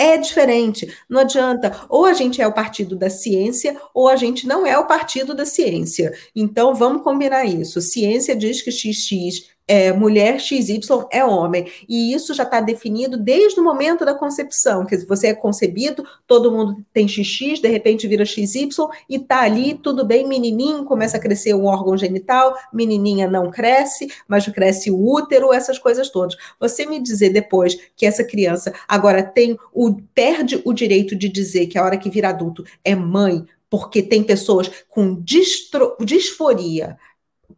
é diferente. Não adianta. Ou a gente é o partido da ciência, ou a gente não é o partido da ciência. Então, vamos combinar isso. Ciência diz que XX é, mulher XY é homem. E isso já está definido desde o momento da concepção. Quer dizer, você é concebido, todo mundo tem XX, de repente vira XY e está ali, tudo bem, menininho, começa a crescer um órgão genital, menininha não cresce, mas cresce o útero, essas coisas todas. Você me dizer depois que essa criança agora tem o perde o direito de dizer que a hora que vira adulto é mãe, porque tem pessoas com distro, disforia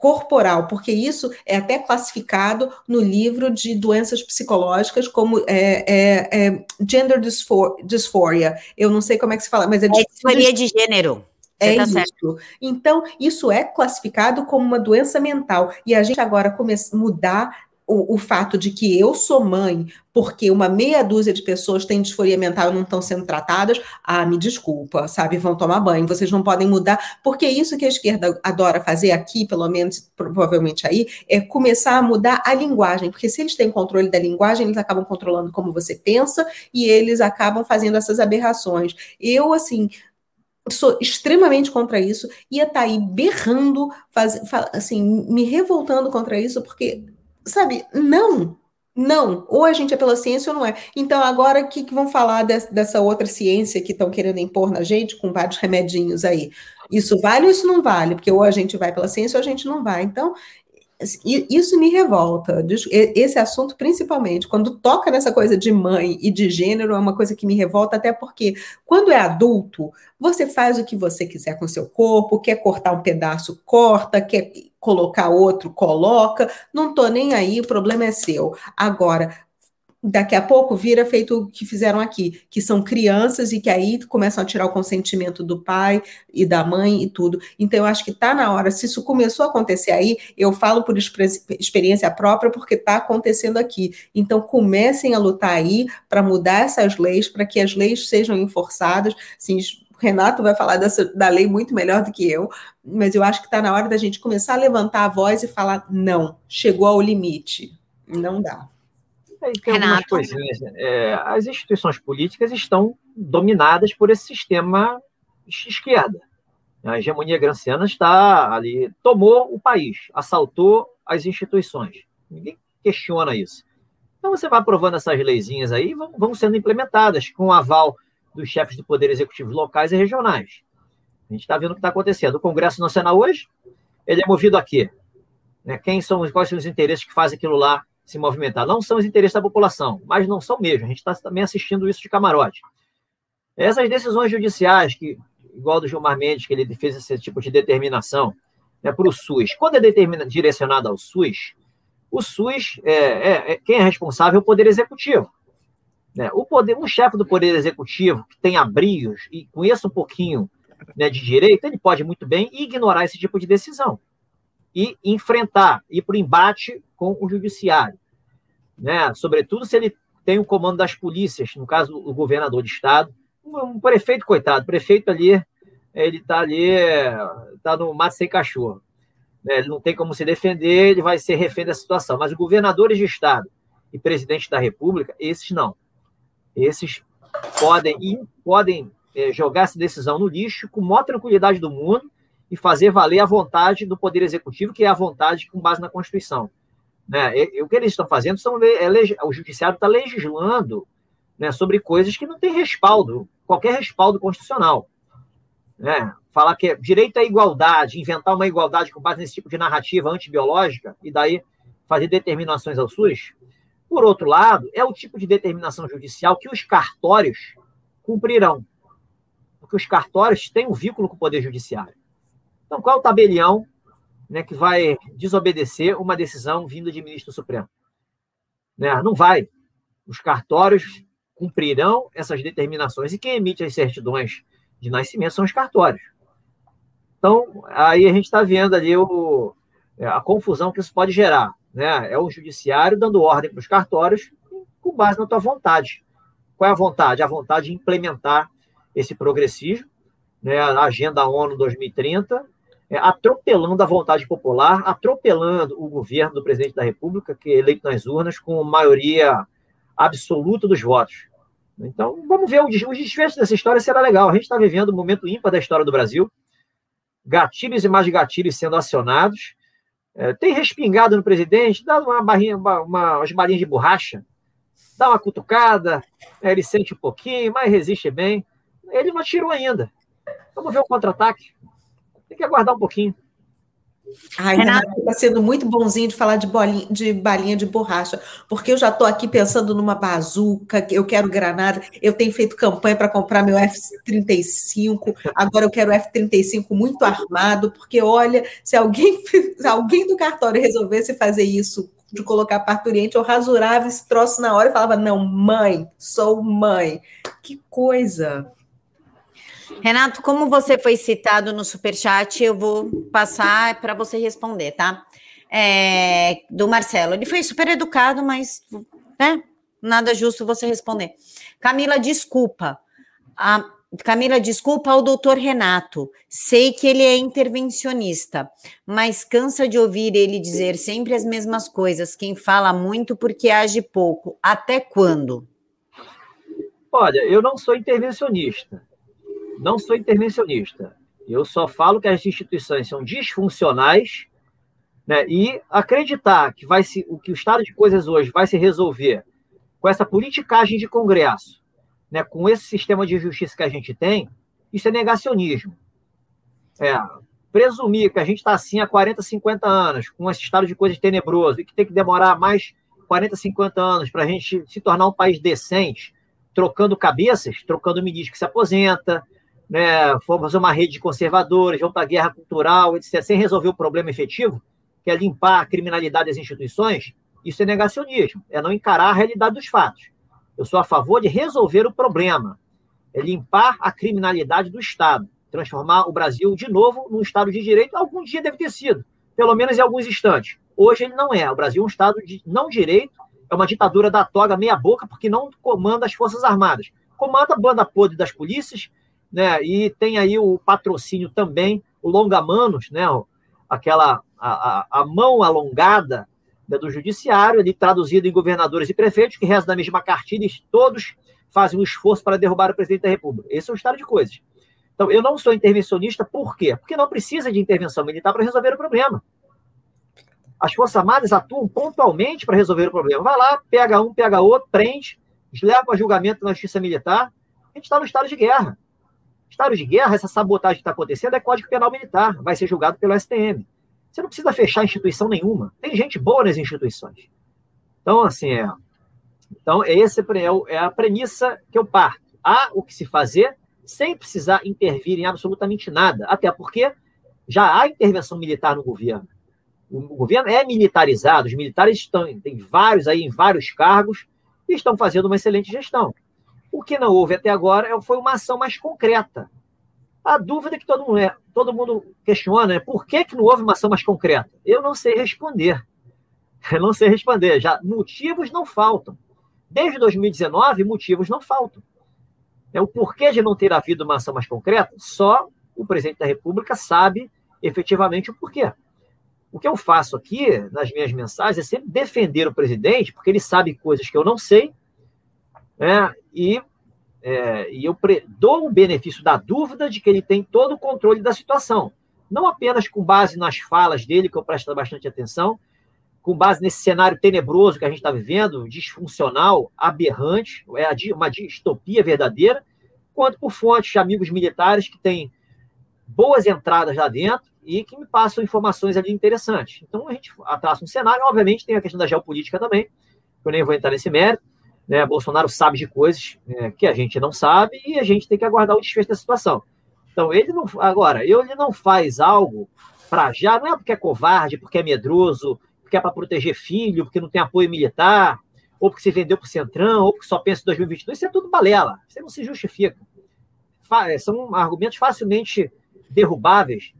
corporal, porque isso é até classificado no livro de doenças psicológicas como é, é, é gender dysphoria. Eu não sei como é que se fala, mas é, é disforia de gênero. é tá isso. Certo. Então, isso é classificado como uma doença mental. E a gente agora começa a mudar o, o, fato de que eu sou mãe porque uma meia dúzia de pessoas têm disforia mental e não estão sendo tratadas, ah, me desculpa, sabe? Vão tomar banho, vocês não podem mudar, porque isso que a esquerda adora fazer aqui, pelo menos provavelmente aí, é começar a mudar a linguagem, porque se eles têm controle da linguagem, eles acabam controlando como você pensa e eles acabam fazendo essas aberrações. Eu, assim, sou extremamente contra isso, ia estar tá aí berrando, faz, assim, me revoltando contra isso, porque sabe, não, não, ou a gente é pela ciência ou não é. Então, agora o que, que vão falar de, dessa outra ciência que estão querendo impor na gente com vários remedinhos aí? Isso vale ou isso não vale? Porque ou a gente vai pela ciência ou a gente não vai. Então, isso me revolta. Esse assunto, principalmente, quando toca nessa coisa de mãe e de gênero, é uma coisa que me revolta, até porque quando é adulto, você faz o que você quiser com seu corpo, quer cortar um pedaço, corta, quer colocar outro, coloca, não tô nem aí, o problema é seu. Agora, daqui a pouco vira feito o que fizeram aqui, que são crianças e que aí começam a tirar o consentimento do pai e da mãe e tudo. Então, eu acho que está na hora, se isso começou a acontecer aí, eu falo por experiência própria, porque está acontecendo aqui. Então, comecem a lutar aí para mudar essas leis, para que as leis sejam enforçadas, assim, Renato vai falar dessa, da lei muito melhor do que eu, mas eu acho que está na hora da gente começar a levantar a voz e falar: não, chegou ao limite, não dá. Tem Renato. coisinhas. Né? É, as instituições políticas estão dominadas por esse sistema esquerda. A hegemonia granciana está ali, tomou o país, assaltou as instituições. Ninguém questiona isso. Então você vai aprovando essas leizinhas aí, vão, vão sendo implementadas com o aval dos chefes do poder executivo locais e regionais. A gente está vendo o que está acontecendo. O Congresso Nacional hoje, ele é movido a quê? Né? Quem são, quais são os interesses que fazem aquilo lá se movimentar? Não são os interesses da população, mas não são mesmo. A gente está também assistindo isso de camarote. Essas decisões judiciais, que, igual do Gilmar Mendes, que ele fez esse tipo de determinação né, para o SUS, quando é determina, direcionada ao SUS, o SUS, é, é, é, quem é responsável é o Poder Executivo. Né? O poder, um chefe do Poder Executivo que tem abrios e conheça um pouquinho né, de direito, ele pode muito bem ignorar esse tipo de decisão e enfrentar, ir para o embate com o judiciário. Né? Sobretudo se ele tem o comando das polícias, no caso, o governador de estado, um, um prefeito, coitado, prefeito ali, ele está ali, está no mato sem cachorro né, ele não tem como se defender, ele vai ser refém da situação. Mas os governadores de Estado e presidente da República, esses não. Esses podem, podem é, jogar essa decisão no lixo com a maior tranquilidade do mundo e fazer valer a vontade do Poder Executivo, que é a vontade com base na Constituição. Né? E, e o que eles estão fazendo são. É, o Judiciário está legislando né, sobre coisas que não têm respaldo, qualquer respaldo constitucional. Né? falar que é direito à igualdade, inventar uma igualdade com base nesse tipo de narrativa antibiológica e daí fazer determinações ao SUS. Por outro lado, é o tipo de determinação judicial que os cartórios cumprirão. Porque os cartórios têm um vínculo com o Poder Judiciário. Então, qual é o tabelião né, que vai desobedecer uma decisão vinda de ministro Supremo? Né? Não vai. Os cartórios cumprirão essas determinações. E quem emite as certidões de nascimento são os cartórios. Então, aí a gente está vendo ali o, é, a confusão que isso pode gerar. Né? É o judiciário dando ordem para os cartórios com base na tua vontade. Qual é a vontade? A vontade de implementar esse progressismo, né? a Agenda ONU 2030, é, atropelando a vontade popular, atropelando o governo do presidente da República, que é eleito nas urnas com maioria absoluta dos votos. Então, vamos ver, o desfecho dessa história será legal. A gente está vivendo um momento ímpar da história do Brasil gatilhos e mais gatilhos sendo acionados. É, tem respingado no presidente, dá uma barrinha, uma, uma, umas balinhas de borracha, dá uma cutucada, ele sente um pouquinho, mas resiste bem. Ele não atirou ainda. Vamos ver o contra-ataque. Tem que aguardar um pouquinho. Ai, Renato está sendo muito bonzinho de falar de, bolinha, de balinha de borracha, porque eu já estou aqui pensando numa bazuca, eu quero granada, eu tenho feito campanha para comprar meu F-35, agora eu quero o F-35 muito armado, porque olha, se alguém, se alguém do cartório resolvesse fazer isso, de colocar parturiente, eu rasurava esse troço na hora e falava, não, mãe, sou mãe. Que coisa! Renato, como você foi citado no superchat, eu vou passar para você responder, tá? É, do Marcelo. Ele foi super educado, mas né, nada justo você responder. Camila, desculpa. A, Camila, desculpa ao doutor Renato. Sei que ele é intervencionista, mas cansa de ouvir ele dizer sempre as mesmas coisas. Quem fala muito porque age pouco. Até quando? Olha, eu não sou intervencionista não sou intervencionista. Eu só falo que as instituições são disfuncionais né, e acreditar que vai se, o que o estado de coisas hoje vai se resolver com essa politicagem de Congresso, né, com esse sistema de justiça que a gente tem, isso é negacionismo. É, presumir que a gente está assim há 40, 50 anos, com esse estado de coisas tenebroso, e que tem que demorar mais 40, 50 anos para a gente se tornar um país decente, trocando cabeças, trocando ministro que se aposenta, né, fazer uma rede de conservadores, vamos para a guerra cultural, etc., sem resolver o problema efetivo, que é limpar a criminalidade das instituições, isso é negacionismo, é não encarar a realidade dos fatos. Eu sou a favor de resolver o problema, é limpar a criminalidade do Estado, transformar o Brasil de novo num Estado de direito, algum dia deve ter sido, pelo menos em alguns instantes. Hoje ele não é. O Brasil é um Estado de não direito, é uma ditadura da toga meia boca, porque não comanda as Forças Armadas. Comanda a banda podre das polícias, né? E tem aí o patrocínio também, o longa-manos, né? Aquela a, a, a mão alongada né, do judiciário, ali traduzido em governadores e prefeitos, que rezam da mesma cartilha, e todos fazem um esforço para derrubar o presidente da República. Esse é o estado de coisas. Então, eu não sou intervencionista, por quê? Porque não precisa de intervenção militar para resolver o problema. As Forças Armadas atuam pontualmente para resolver o problema. Vai lá, pega um, pega outro, prende, leva para julgamento na justiça militar. A gente está no estado de guerra. Estado de guerra, essa sabotagem que está acontecendo é Código Penal Militar, vai ser julgado pelo STM. Você não precisa fechar instituição nenhuma. Tem gente boa nas instituições. Então, assim, é. Então, esse é, é a premissa que eu parto. Há o que se fazer sem precisar intervir em absolutamente nada. Até porque já há intervenção militar no governo. O governo é militarizado, os militares estão, tem vários aí em vários cargos e estão fazendo uma excelente gestão. O que não houve até agora é, foi uma ação mais concreta. A dúvida que todo mundo, é, todo mundo questiona é por que, que não houve uma ação mais concreta? Eu não sei responder. Eu não sei responder. Já motivos não faltam. Desde 2019, motivos não faltam. É o porquê de não ter havido uma ação mais concreta, só o presidente da República sabe efetivamente o porquê. O que eu faço aqui nas minhas mensagens é sempre defender o presidente, porque ele sabe coisas que eu não sei, né? e, é, e eu dou o benefício da dúvida de que ele tem todo o controle da situação. Não apenas com base nas falas dele, que eu presto bastante atenção, com base nesse cenário tenebroso que a gente está vivendo, disfuncional, aberrante, é uma distopia verdadeira, quanto por fontes de amigos militares que têm boas entradas lá dentro e que me passam informações ali interessantes. Então, a gente traça um cenário, obviamente tem a questão da geopolítica também, que eu nem vou entrar nesse mérito, né? Bolsonaro sabe de coisas né, que a gente não sabe e a gente tem que aguardar o desfecho da situação. Então, ele não. Agora, ele não faz algo para já, não é porque é covarde, porque é medroso, porque é para proteger filho, porque não tem apoio militar, ou porque se vendeu para o Centrão, ou porque só pensa em 2022. Isso é tudo balela. Isso não se justifica. São argumentos facilmente derrubáveis,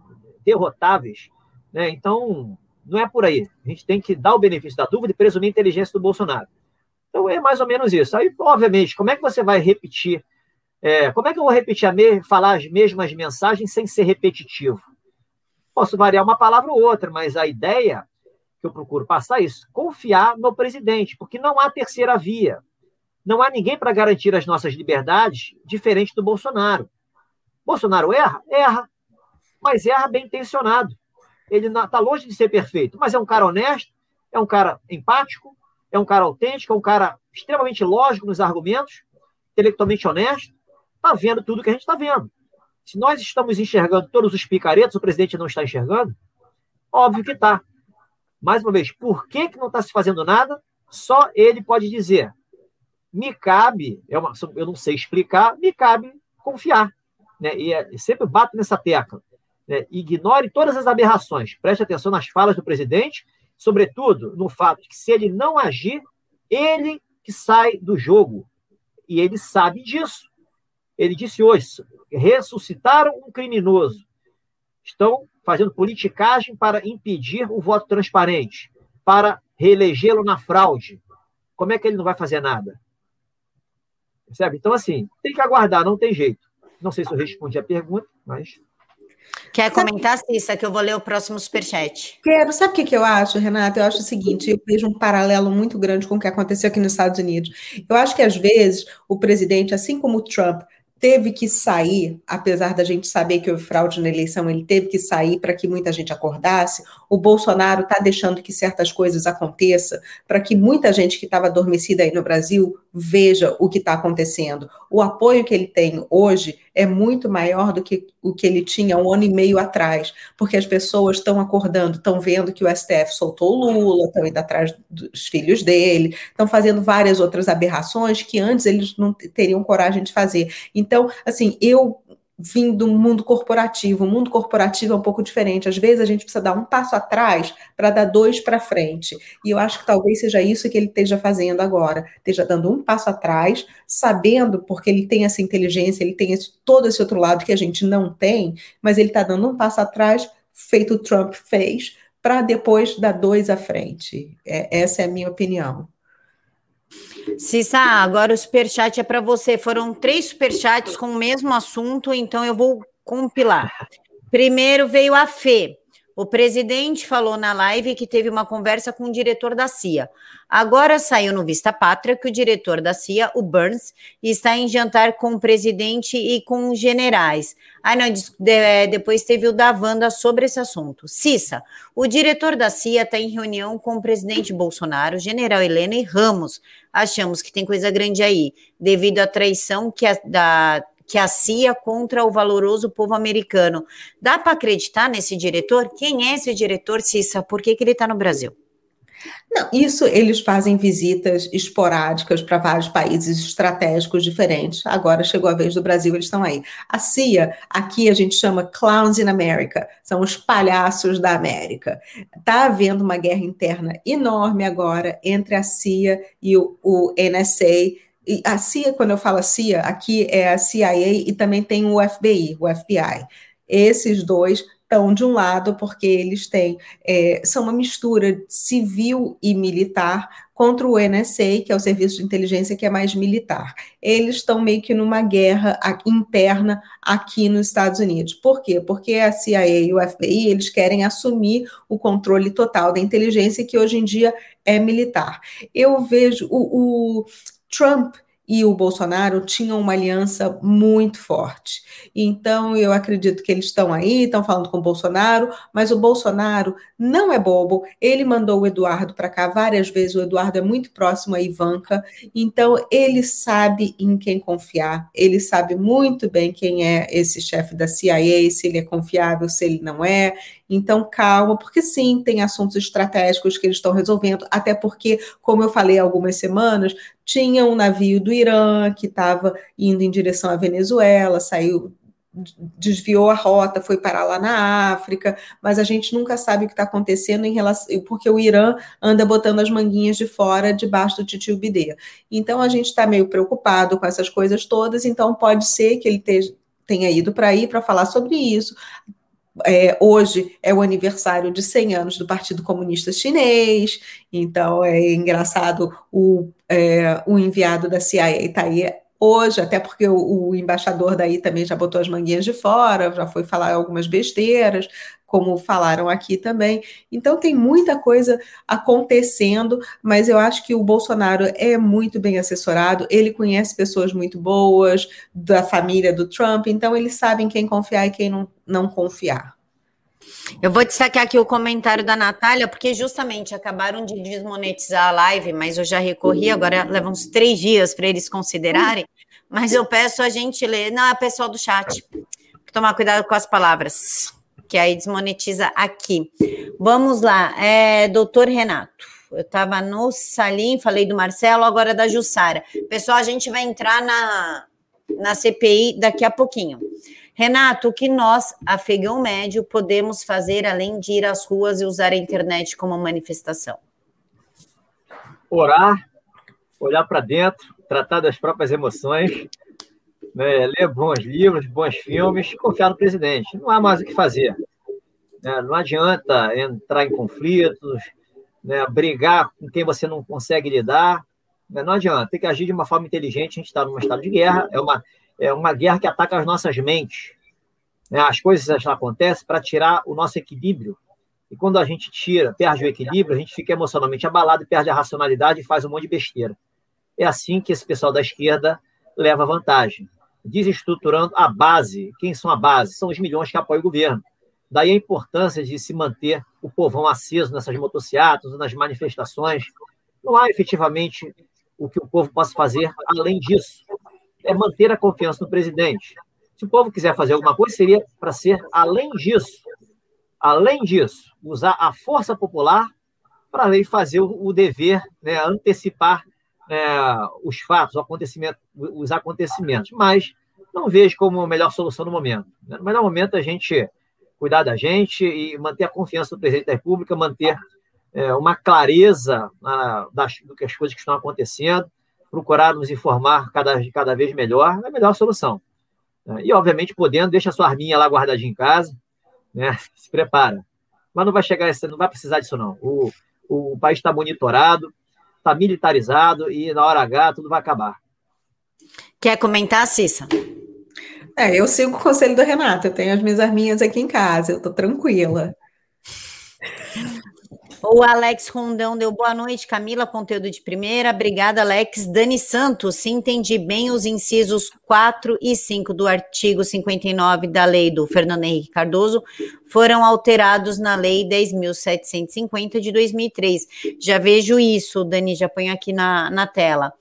derrotáveis. Né? Então, não é por aí. A gente tem que dar o benefício da dúvida e presumir a inteligência do Bolsonaro. Então é mais ou menos isso. Aí, obviamente, como é que você vai repetir? É, como é que eu vou repetir a me, falar as mesmas mensagens sem ser repetitivo? Posso variar uma palavra ou outra, mas a ideia que eu procuro passar é isso: confiar no presidente, porque não há terceira via. Não há ninguém para garantir as nossas liberdades diferente do Bolsonaro. Bolsonaro erra? Erra. Mas erra bem intencionado. Ele está longe de ser perfeito, mas é um cara honesto, é um cara empático, é um cara autêntico, é um cara extremamente lógico nos argumentos, intelectualmente honesto, está vendo tudo que a gente está vendo. Se nós estamos enxergando todos os picaretos, o presidente não está enxergando? Óbvio que está. Mais uma vez, por que, que não está se fazendo nada? Só ele pode dizer. Me cabe, é uma, eu não sei explicar, me cabe confiar. Né? E é, sempre bato nessa tecla. Né? Ignore todas as aberrações. Preste atenção nas falas do presidente sobretudo no fato de que se ele não agir, ele que sai do jogo. E ele sabe disso. Ele disse hoje: ressuscitaram um criminoso. Estão fazendo politicagem para impedir o voto transparente, para reelegê-lo na fraude. Como é que ele não vai fazer nada? Percebe? Então, assim, tem que aguardar, não tem jeito. Não sei se eu respondi a pergunta, mas. Quer comentar, Cissa, que eu vou ler o próximo superchat? Quero. Sabe o que, que eu acho, Renata? Eu acho o seguinte: eu vejo um paralelo muito grande com o que aconteceu aqui nos Estados Unidos. Eu acho que, às vezes, o presidente, assim como o Trump, teve que sair, apesar da gente saber que houve fraude na eleição, ele teve que sair para que muita gente acordasse. O Bolsonaro está deixando que certas coisas aconteçam para que muita gente que estava adormecida aí no Brasil veja o que está acontecendo. O apoio que ele tem hoje é muito maior do que o que ele tinha um ano e meio atrás, porque as pessoas estão acordando, estão vendo que o STF soltou o Lula, estão indo atrás dos filhos dele, estão fazendo várias outras aberrações que antes eles não teriam coragem de fazer. Então, assim, eu vim do mundo corporativo. O mundo corporativo é um pouco diferente. Às vezes a gente precisa dar um passo atrás para dar dois para frente. E eu acho que talvez seja isso que ele esteja fazendo agora. Esteja dando um passo atrás, sabendo, porque ele tem essa inteligência, ele tem esse, todo esse outro lado que a gente não tem, mas ele está dando um passo atrás, feito o Trump fez, para depois dar dois à frente. É, essa é a minha opinião. Cissa, agora o superchat é para você. Foram três superchats com o mesmo assunto, então eu vou compilar. Primeiro veio a Fê. O presidente falou na live que teve uma conversa com o diretor da CIA. Agora saiu no Vista Pátria que o diretor da CIA, o Burns, está em jantar com o presidente e com os generais. Ah, não, é, depois teve o da Wanda sobre esse assunto. Cissa, o diretor da CIA está em reunião com o presidente Bolsonaro, general Helena e Ramos. Achamos que tem coisa grande aí, devido à traição que a, da que a CIA contra o valoroso povo americano. Dá para acreditar nesse diretor? Quem é esse diretor, Cissa? Por que, que ele está no Brasil? Não, isso eles fazem visitas esporádicas para vários países estratégicos diferentes. Agora chegou a vez do Brasil, eles estão aí. A CIA, aqui a gente chama Clowns in America, são os palhaços da América. Está havendo uma guerra interna enorme agora entre a CIA e o, o NSA a CIA, quando eu falo CIA, aqui é a CIA e também tem o FBI, o FBI. Esses dois estão de um lado porque eles têm é, são uma mistura civil e militar contra o NSA, que é o serviço de inteligência que é mais militar. Eles estão meio que numa guerra interna aqui nos Estados Unidos. Por quê? Porque a CIA e o FBI eles querem assumir o controle total da inteligência que hoje em dia é militar. Eu vejo o, o Trump e o Bolsonaro tinham uma aliança muito forte. Então, eu acredito que eles estão aí, estão falando com o Bolsonaro, mas o Bolsonaro não é bobo. Ele mandou o Eduardo para cá várias vezes. O Eduardo é muito próximo a Ivanka, então ele sabe em quem confiar. Ele sabe muito bem quem é esse chefe da CIA, se ele é confiável, se ele não é. Então, calma, porque sim, tem assuntos estratégicos que eles estão resolvendo, até porque, como eu falei há algumas semanas, tinha um navio do Irã que estava indo em direção à Venezuela, saiu desviou a rota, foi parar lá na África, mas a gente nunca sabe o que está acontecendo em relação, porque o Irã anda botando as manguinhas de fora debaixo do titio Bidê. Então a gente está meio preocupado com essas coisas todas, então pode ser que ele tenha ido para aí para falar sobre isso. É, hoje é o aniversário de 100 anos do Partido Comunista Chinês, então é engraçado o, é, o enviado da CIA está aí hoje, até porque o, o, embaixador daí também já botou as manguinhas de fora, já foi falar algumas besteiras, como falaram aqui também. Então tem muita coisa acontecendo, mas eu acho que o Bolsonaro é muito bem assessorado, ele conhece pessoas muito boas da família do Trump, então eles sabem quem confiar e quem não, não confiar. Eu vou destacar aqui o comentário da Natália, porque justamente acabaram de desmonetizar a live, mas eu já recorri, agora leva uns três dias para eles considerarem. Mas eu peço a gente ler. Não, é pessoal do chat. Tomar cuidado com as palavras, que aí desmonetiza aqui. Vamos lá, é, doutor Renato. Eu estava no Salim, falei do Marcelo, agora da Jussara. Pessoal, a gente vai entrar na, na CPI daqui a pouquinho. Renato, o que nós, afegão médio, podemos fazer além de ir às ruas e usar a internet como manifestação? Orar, olhar para dentro, tratar das próprias emoções, né, ler bons livros, bons filmes, confiar no presidente. Não há mais o que fazer. Né? Não adianta entrar em conflitos, né, brigar com quem você não consegue lidar. Né? Não adianta, tem que agir de uma forma inteligente. A gente está num estado de guerra, é uma, é uma guerra que ataca as nossas mentes. Né? As coisas acontecem para tirar o nosso equilíbrio. E quando a gente tira, perde o equilíbrio, a gente fica emocionalmente abalado, perde a racionalidade e faz um monte de besteira. É assim que esse pessoal da esquerda leva vantagem. Desestruturando a base. Quem são a base? São os milhões que apoiam o governo. Daí a importância de se manter o povão aceso nessas motocicletas, nas manifestações. Não há efetivamente o que o povo possa fazer além disso é manter a confiança no presidente. Se o povo quiser fazer alguma coisa, seria para ser além disso. Além disso, usar a força popular para fazer o, dever, né, antecipar é, os fatos, acontecimento, os acontecimentos. Mas não vejo como a melhor solução no momento. Né? No melhor momento, a gente cuidar da gente e manter a confiança do presidente da República, manter é, uma clareza ah, das, do que as coisas que estão acontecendo, procurar nos informar cada, cada vez melhor, é a melhor solução. E, obviamente, podendo, deixa a sua arminha lá guardadinha em casa, né? se prepara. Mas não vai chegar, não vai precisar disso, não. O, o país está monitorado, está militarizado e na hora H tudo vai acabar. Quer comentar, Cissa? É, eu sigo o conselho do Renato, eu tenho as minhas arminhas aqui em casa, eu tô tranquila. O Alex Rondão deu boa noite, Camila, conteúdo de primeira. Obrigada, Alex. Dani Santos, se entendi bem os incisos 4 e 5 do artigo 59 da lei do Fernando Henrique Cardoso foram alterados na lei 10.750 de 2003. Já vejo isso, Dani, já ponho aqui na, na tela.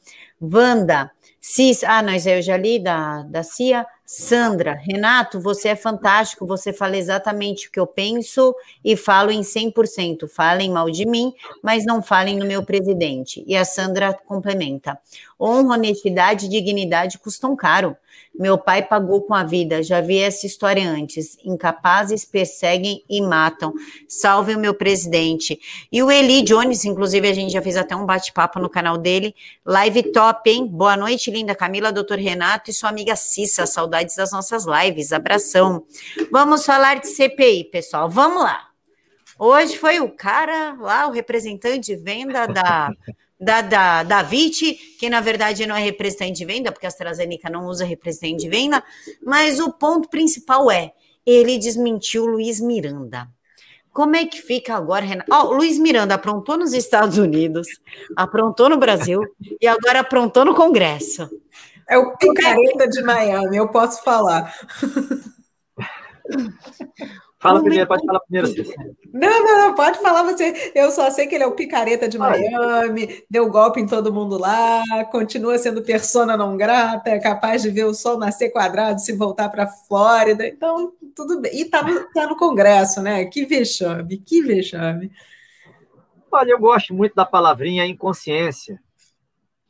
Wanda, Cis, ah, nós eu já li da, da CIA. Sandra, Renato, você é fantástico, você fala exatamente o que eu penso e falo em 100%. Falem mal de mim, mas não falem no meu presidente. E a Sandra complementa: honra, honestidade e dignidade custam caro. Meu pai pagou com a vida, já vi essa história antes. Incapazes perseguem e matam. Salve o meu presidente. E o Eli Jones, inclusive, a gente já fez até um bate-papo no canal dele. Live top, hein? Boa noite, linda Camila, doutor Renato e sua amiga Cissa. Saudades das nossas lives. Abração. Vamos falar de CPI, pessoal. Vamos lá. Hoje foi o cara lá, o representante de venda da da, da, da VIT, que na verdade não é representante de venda, porque a AstraZeneca não usa representante de venda, mas o ponto principal é, ele desmentiu Luiz Miranda. Como é que fica agora, Renato? Oh, Luiz Miranda aprontou nos Estados Unidos, aprontou no Brasil e agora aprontou no Congresso. É o picareta de Miami, eu posso falar. Fala primeiro, pode falar primeiro, Cícero. Não, não, não, pode falar você. Eu só sei que ele é o picareta de Miami, deu golpe em todo mundo lá, continua sendo persona não grata, é capaz de ver o sol nascer quadrado se voltar para a Flórida. Então, tudo bem. E está no, tá no Congresso, né? Que vexame, que vexame. Olha, eu gosto muito da palavrinha inconsciência.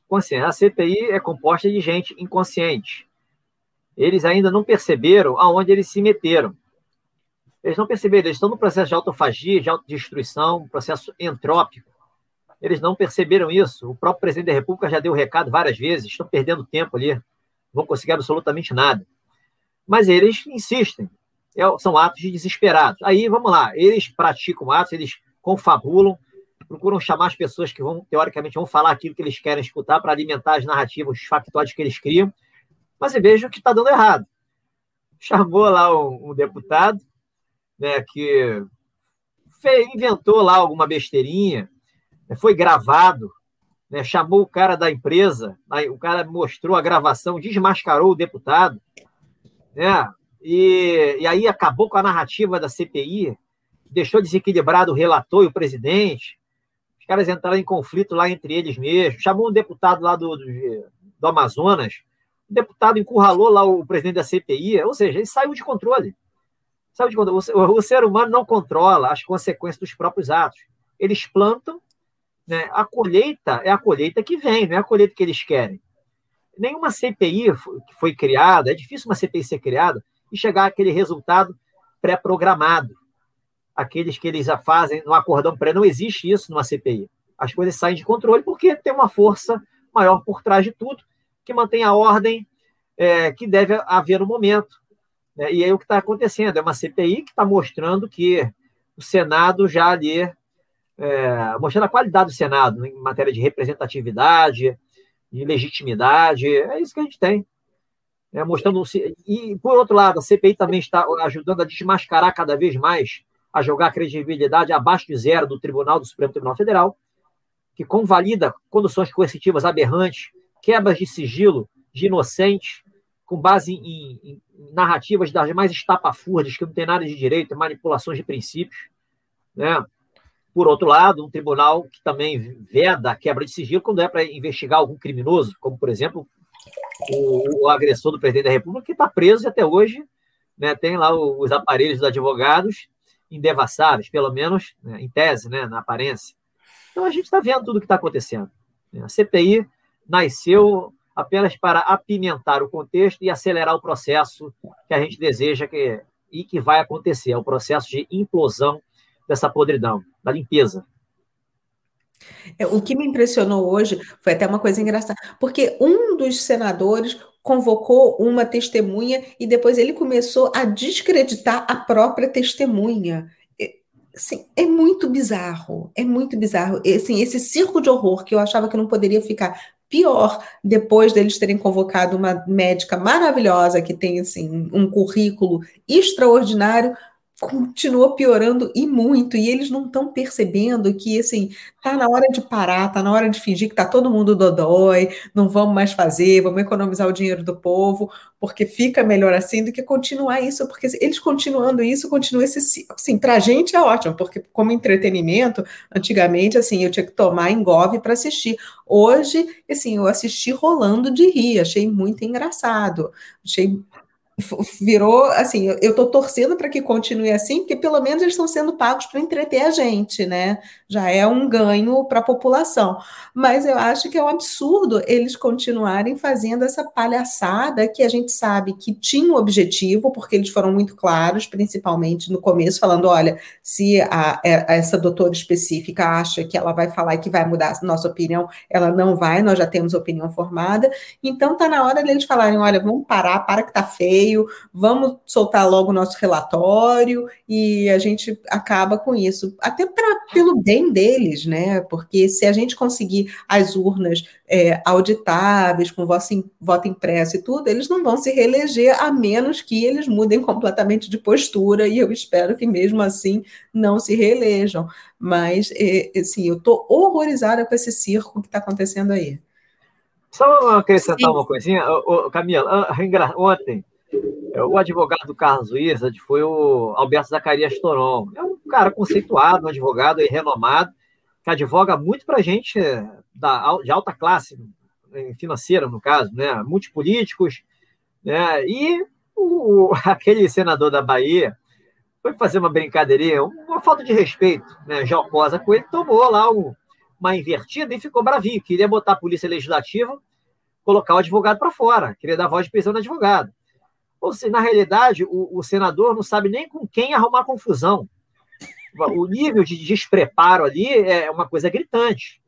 Consciência. A CPI é composta de gente inconsciente. Eles ainda não perceberam aonde eles se meteram eles não perceberam, eles estão no processo de autofagia, de autodestruição, um processo entrópico. Eles não perceberam isso. O próprio presidente da República já deu o recado várias vezes, estão perdendo tempo ali, não vão conseguir absolutamente nada. Mas eles insistem, é, são atos de desesperados. Aí, vamos lá, eles praticam atos, eles confabulam, procuram chamar as pessoas que vão, teoricamente, vão falar aquilo que eles querem escutar para alimentar as narrativas, os factóides que eles criam, mas veja que está dando errado. Chamou lá um, um deputado, né, que inventou lá alguma besteirinha, né, foi gravado, né, chamou o cara da empresa, o cara mostrou a gravação, desmascarou o deputado, né, e, e aí acabou com a narrativa da CPI, deixou desequilibrado o relator e o presidente, os caras entraram em conflito lá entre eles mesmos, chamou um deputado lá do, do, do Amazonas, o deputado encurralou lá o presidente da CPI, ou seja, ele saiu de controle. Sabe de quando o, o ser humano não controla as consequências dos próprios atos. Eles plantam, né? a colheita é a colheita que vem, não é a colheita que eles querem. Nenhuma CPI foi criada, é difícil uma CPI ser criada e chegar àquele resultado pré-programado. Aqueles que eles fazem no acordão pré, não existe isso numa CPI. As coisas saem de controle porque tem uma força maior por trás de tudo que mantém a ordem é, que deve haver no momento. Né? E aí o que está acontecendo? É uma CPI que está mostrando que o Senado já ali, é, mostrando a qualidade do Senado em matéria de representatividade, de legitimidade, é isso que a gente tem. É, mostrando e por outro lado a CPI também está ajudando a desmascarar cada vez mais a jogar credibilidade abaixo de zero do Tribunal do Supremo Tribunal Federal que convalida conduções coercitivas aberrantes quebras de sigilo de inocentes com base em, em narrativas das mais estapafúrdias, que não tem nada de direito, manipulações de princípios. Né? Por outro lado, um tribunal que também veda a quebra de sigilo quando é para investigar algum criminoso, como, por exemplo, o, o agressor do presidente da República, que está preso e até hoje né, tem lá os aparelhos dos advogados indevassáveis, pelo menos né, em tese, né, na aparência. Então a gente está vendo tudo o que está acontecendo. A CPI nasceu apenas para apimentar o contexto e acelerar o processo que a gente deseja que, e que vai acontecer, é o processo de implosão dessa podridão, da limpeza. É, o que me impressionou hoje foi até uma coisa engraçada, porque um dos senadores convocou uma testemunha e depois ele começou a descreditar a própria testemunha. Assim, é muito bizarro, é muito bizarro. Assim, esse circo de horror que eu achava que não poderia ficar pior depois deles terem convocado uma médica maravilhosa que tem assim um currículo extraordinário continua piorando e muito, e eles não estão percebendo que, assim, tá na hora de parar, tá na hora de fingir que tá todo mundo dodói, não vamos mais fazer, vamos economizar o dinheiro do povo, porque fica melhor assim do que continuar isso, porque eles continuando isso, continua esse, assim, pra gente é ótimo, porque como entretenimento, antigamente, assim, eu tinha que tomar engove para assistir. Hoje, assim, eu assisti rolando de rir, achei muito engraçado, achei virou assim, eu estou torcendo para que continue assim, porque pelo menos eles estão sendo pagos para entreter a gente, né? Já é um ganho para a população. Mas eu acho que é um absurdo eles continuarem fazendo essa palhaçada que a gente sabe que tinha um objetivo, porque eles foram muito claros, principalmente no começo, falando: olha, se a, é, essa doutora específica acha que ela vai falar que vai mudar a nossa opinião, ela não vai, nós já temos opinião formada. Então tá na hora deles falarem: olha, vamos parar, para que tá feio e-mail, vamos soltar logo o nosso relatório e a gente acaba com isso, até pra, pelo bem deles, né? Porque se a gente conseguir as urnas é, auditáveis, com voto, voto impresso e tudo, eles não vão se reeleger, a menos que eles mudem completamente de postura, e eu espero que mesmo assim não se reelejam. Mas, é, assim, eu estou horrorizada com esse circo que está acontecendo aí. Só acrescentar Sim. uma coisinha, Camila, ah, ontem o advogado Carlos Wizard foi o Alberto Zacarias Toron. É um cara conceituado, um advogado renomado, que advoga muito para gente é, da, de alta classe financeira, no caso, né? multipolíticos. Né? E o, aquele senador da Bahia foi fazer uma brincadeirinha, uma falta de respeito, né? jocosa com ele, tomou lá uma invertida e ficou bravinho. Queria botar a polícia legislativa, colocar o advogado para fora, queria dar voz de prisão no advogado. Ou seja, na realidade, o, o senador não sabe nem com quem arrumar confusão. O nível de despreparo ali é uma coisa gritante.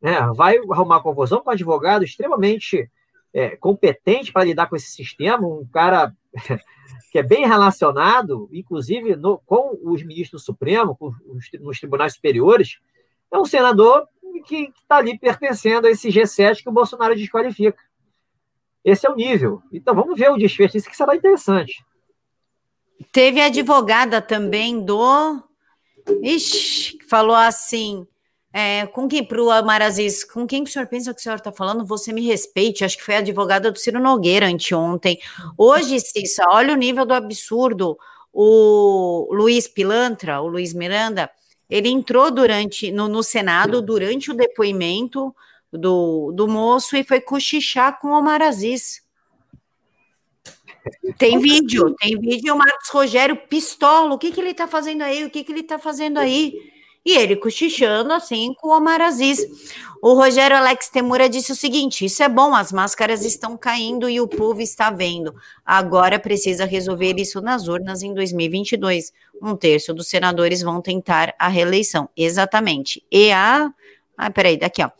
Né? Vai arrumar confusão com um advogado extremamente é, competente para lidar com esse sistema, um cara que é bem relacionado, inclusive no, com os ministros do Supremo, com os, nos tribunais superiores, é um senador que está ali pertencendo a esse G7 que o Bolsonaro desqualifica. Esse é o nível. Então vamos ver o desfecho, isso que será interessante. Teve advogada também do. Ixi, falou assim. É, com quem, para o Amarazis, com quem que o senhor pensa que o senhor está falando? Você me respeite. Acho que foi a advogada do Ciro Nogueira anteontem. Hoje, Cissa, olha o nível do absurdo. O Luiz Pilantra, o Luiz Miranda, ele entrou durante no, no Senado durante o depoimento do, do moço e foi cochichar com o Omar Aziz. Tem vídeo, tem vídeo, o Marcos Rogério pistola, o que, que ele tá fazendo aí, o que, que ele tá fazendo aí? E ele cochichando assim com o Omar Aziz. O Rogério Alex Temura disse o seguinte: isso é bom, as máscaras estão caindo e o povo está vendo. Agora precisa resolver isso nas urnas em 2022. Um terço dos senadores vão tentar a reeleição. Exatamente. E a. Ah, peraí, daqui, ó.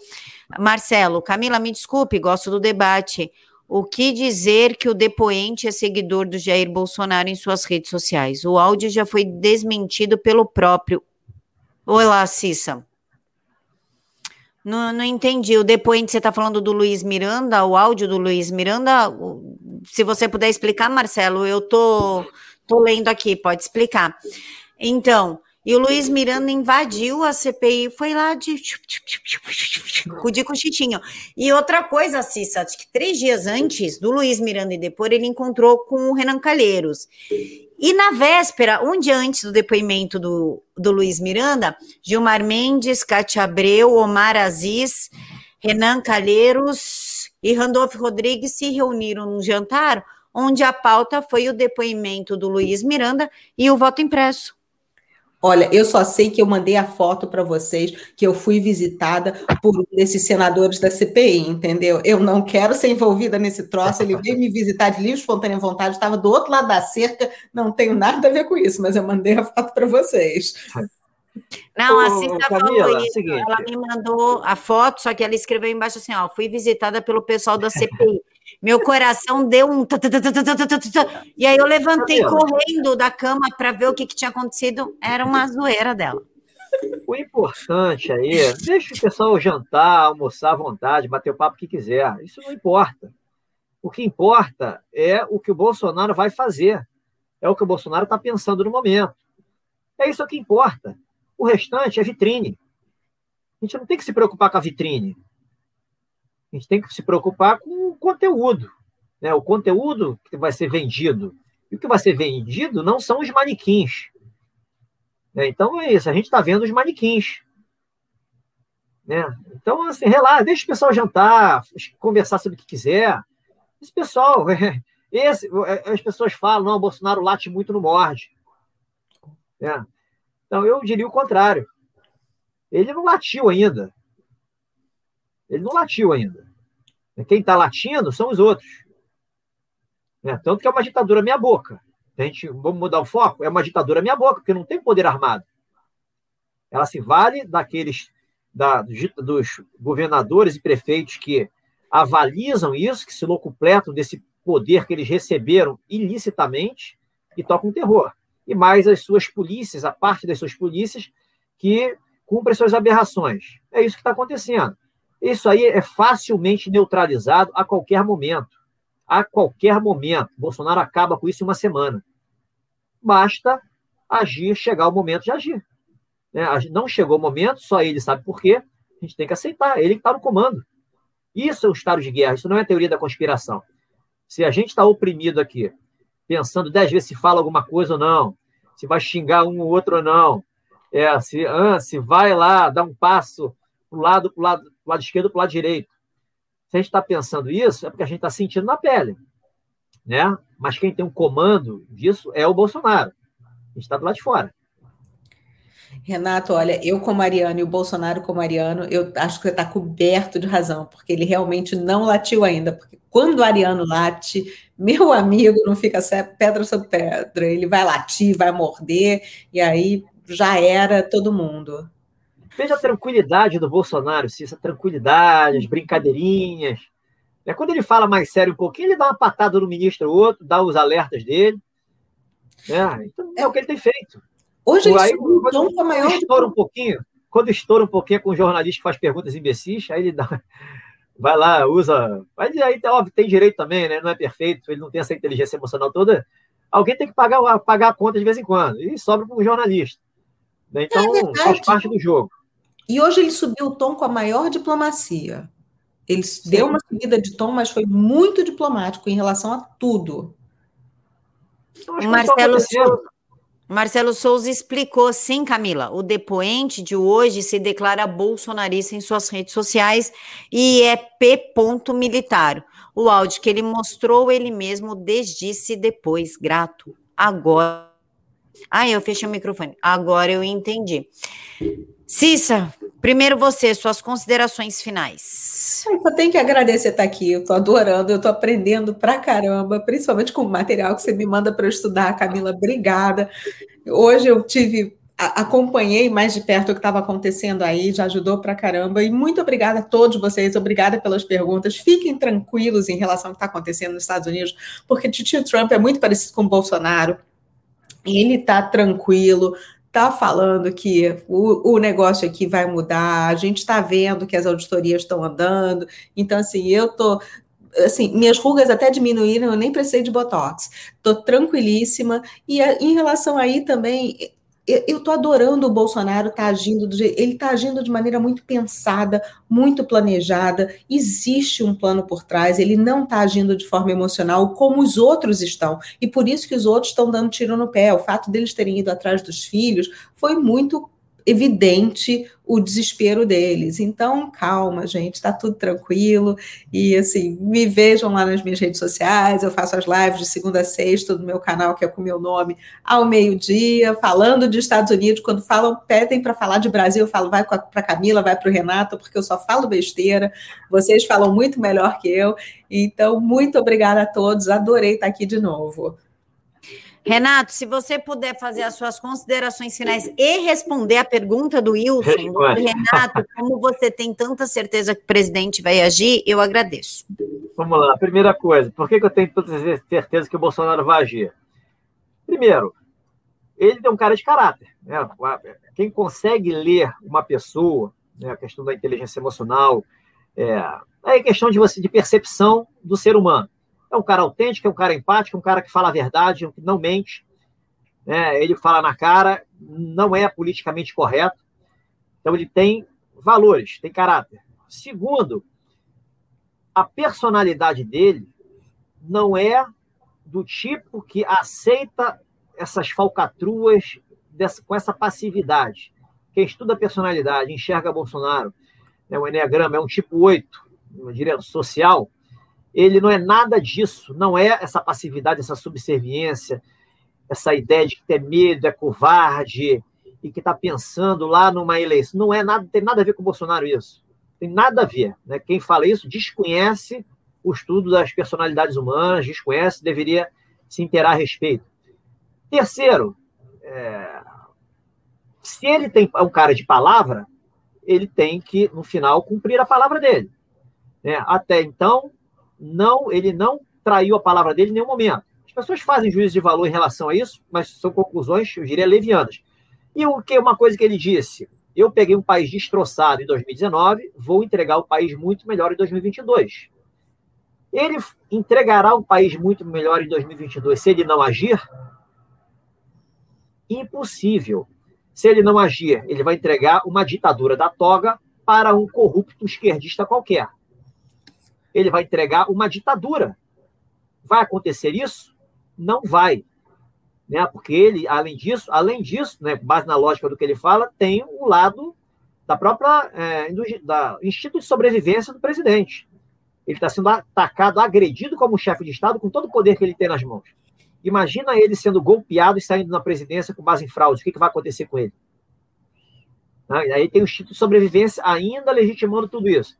Marcelo, Camila, me desculpe, gosto do debate. O que dizer que o depoente é seguidor do Jair Bolsonaro em suas redes sociais? O áudio já foi desmentido pelo próprio. Olá, Cissa. Não, não entendi. O depoente, você está falando do Luiz Miranda, o áudio do Luiz Miranda? Se você puder explicar, Marcelo, eu tô, tô lendo aqui, pode explicar. Então, e o Luiz Miranda invadiu a CPI, foi lá de de cochitinho. E outra coisa, Cissa, acho que três dias antes do Luiz Miranda ir depor, ele encontrou com o Renan Calheiros. E na véspera, um dia antes do depoimento do, do Luiz Miranda, Gilmar Mendes, Cátia Abreu, Omar Aziz, Renan Calheiros e Randolfo Rodrigues se reuniram num jantar, onde a pauta foi o depoimento do Luiz Miranda e o voto impresso. Olha, eu só sei que eu mandei a foto para vocês que eu fui visitada por um desses senadores da CPI, entendeu? Eu não quero ser envolvida nesse troço. Ele veio me visitar de livre, espontânea vontade, estava do outro lado da cerca, não tenho nada a ver com isso, mas eu mandei a foto para vocês. Não, a Cissa falou isso. Seguinte. Ela me mandou a foto, só que ela escreveu embaixo assim: ó, fui visitada pelo pessoal da CPI. Meu coração deu um. E aí eu levantei correndo da cama para ver o que, que tinha acontecido. Era uma zoeira dela. O importante aí é deixa o pessoal jantar, almoçar à vontade, bater o papo que quiser. Isso não importa. O que importa é o que o Bolsonaro vai fazer. É o que o Bolsonaro está pensando no momento. É isso que importa. O restante é vitrine. A gente não tem que se preocupar com a vitrine. A gente tem que se preocupar com o conteúdo. Né? O conteúdo que vai ser vendido. E o que vai ser vendido não são os manequins. Né? Então é isso, a gente está vendo os manequins. Né? Então, assim, relaxa, deixa o pessoal jantar, conversar sobre o que quiser. Esse pessoal, esse, as pessoas falam, não, o Bolsonaro late muito no morde. Né? Então, eu diria o contrário. Ele não latiu ainda. Ele não latiu ainda. Quem está latindo são os outros. Né? Tanto que é uma ditadura meia boca. A gente, vamos mudar o foco? É uma ditadura minha boca, porque não tem poder armado. Ela se vale daqueles da, dos governadores e prefeitos que avalizam isso, que se locupletam desse poder que eles receberam ilicitamente e tocam terror. E mais as suas polícias, a parte das suas polícias, que cumprem suas aberrações. É isso que está acontecendo. Isso aí é facilmente neutralizado a qualquer momento a qualquer momento. Bolsonaro acaba com isso em uma semana. Basta agir, chegar o momento de agir. Né? Não chegou o momento, só ele sabe por quê. A gente tem que aceitar, ele que está no comando. Isso é o estado de guerra, isso não é teoria da conspiração. Se a gente está oprimido aqui, pensando dez vezes se fala alguma coisa ou não, se vai xingar um ou outro ou não, é, se, ah, se vai lá dar um passo para o lado, lado, lado esquerdo para o lado direito, se a gente está pensando isso, é porque a gente está sentindo na pele. Né? Mas quem tem um comando disso é o Bolsonaro. A gente está do lado de fora. Renato, olha, eu como Ariano e o Bolsonaro como Ariano, eu acho que você está coberto de razão, porque ele realmente não latiu ainda. Porque quando o Ariano late, meu amigo, não fica pedra sobre pedra. Ele vai latir, vai morder, e aí já era todo mundo. Veja a tranquilidade do Bolsonaro, sim, essa tranquilidade, as brincadeirinhas. É, quando ele fala mais sério um pouquinho, ele dá uma patada no ministro ou outro, dá os alertas dele. É, então é o que ele tem feito. Hoje ele aí, quando, quando, quando maior estoura um pouquinho, quando estoura um pouquinho com um jornalista que faz perguntas imbecis, aí ele dá, vai lá, usa. Mas aí, óbvio, tem direito também, né? Não é perfeito, ele não tem essa inteligência emocional toda. Alguém tem que pagar, pagar a conta de vez em quando, e sobra para um jornalista. Né? Então, é faz parte do jogo. E hoje ele subiu o tom com a maior diplomacia. Ele Sim. deu uma subida de tom, mas foi muito diplomático em relação a tudo. Marcelo Souza, Marcelo Souza explicou, sim, Camila. O depoente de hoje se declara bolsonarista em suas redes sociais e é P. militar. O áudio que ele mostrou, ele mesmo desdisse depois. Grato. Agora. Ah, eu fechei o microfone. Agora eu entendi. Cissa, primeiro você, suas considerações finais. Eu só tenho que agradecer estar aqui, eu estou adorando, eu estou aprendendo pra caramba, principalmente com o material que você me manda para eu estudar, Camila, obrigada. Hoje eu tive, acompanhei mais de perto o que estava acontecendo aí, já ajudou pra caramba, e muito obrigada a todos vocês, obrigada pelas perguntas, fiquem tranquilos em relação ao que está acontecendo nos Estados Unidos, porque tio Trump é muito parecido com o Bolsonaro, ele está tranquilo, está falando que o, o negócio aqui vai mudar, a gente está vendo que as auditorias estão andando, então, assim, eu estou assim, minhas rugas até diminuíram, eu nem precisei de botox. Tô tranquilíssima. E em relação aí também, eu estou adorando o Bolsonaro tá agindo do jeito, ele está agindo de maneira muito pensada, muito planejada. Existe um plano por trás. Ele não está agindo de forma emocional como os outros estão e por isso que os outros estão dando tiro no pé. O fato deles terem ido atrás dos filhos foi muito evidente o desespero deles. Então, calma, gente, está tudo tranquilo. E assim, me vejam lá nas minhas redes sociais. Eu faço as lives de segunda a sexta do meu canal, que é com o meu nome, ao meio-dia, falando de Estados Unidos. Quando falam, pedem para falar de Brasil, eu falo, vai para Camila, vai para o Renato, porque eu só falo besteira. Vocês falam muito melhor que eu. Então, muito obrigada a todos. Adorei estar aqui de novo. Renato, se você puder fazer as suas considerações finais e responder a pergunta do Wilson, Renato, como você tem tanta certeza que o presidente vai agir, eu agradeço. Vamos lá, primeira coisa, por que, eu tenho tanta certeza que o Bolsonaro vai agir? Primeiro, ele tem um cara de caráter. Né? Quem consegue ler uma pessoa, né? a questão da inteligência emocional, é, é questão de você de percepção do ser humano. É um cara autêntico, é um cara empático, é um cara que fala a verdade, não mente. Né? Ele fala na cara, não é politicamente correto. Então, ele tem valores, tem caráter. Segundo, a personalidade dele não é do tipo que aceita essas falcatruas dessa, com essa passividade. Quem estuda a personalidade, enxerga Bolsonaro, é um Enneagrama, é um tipo 8, eu diria, social, ele não é nada disso, não é essa passividade, essa subserviência, essa ideia de que tem medo, é covarde e que está pensando lá numa eleição. Não é nada, tem nada a ver com o Bolsonaro isso. Tem nada a ver. Né? Quem fala isso desconhece o estudo das personalidades humanas, desconhece, deveria se inteirar a respeito. Terceiro, é, se ele tem é um cara de palavra, ele tem que, no final, cumprir a palavra dele. Né? Até então, não, ele não traiu a palavra dele em nenhum momento. As pessoas fazem juízo de valor em relação a isso, mas são conclusões, eu diria, levianas. E o que uma coisa que ele disse? Eu peguei um país destroçado em 2019, vou entregar o país muito melhor em 2022. Ele entregará um país muito melhor em 2022 se ele não agir? Impossível. Se ele não agir, ele vai entregar uma ditadura da toga para um corrupto esquerdista qualquer ele vai entregar uma ditadura. Vai acontecer isso? Não vai. Né? Porque ele, além disso, além disso, né, base na lógica do que ele fala, tem o um lado da própria é, do, da instinto de sobrevivência do presidente. Ele está sendo atacado, agredido como chefe de Estado com todo o poder que ele tem nas mãos. Imagina ele sendo golpeado e saindo na presidência com base em fraude. O que, que vai acontecer com ele? Aí tem o instinto de sobrevivência ainda legitimando tudo isso.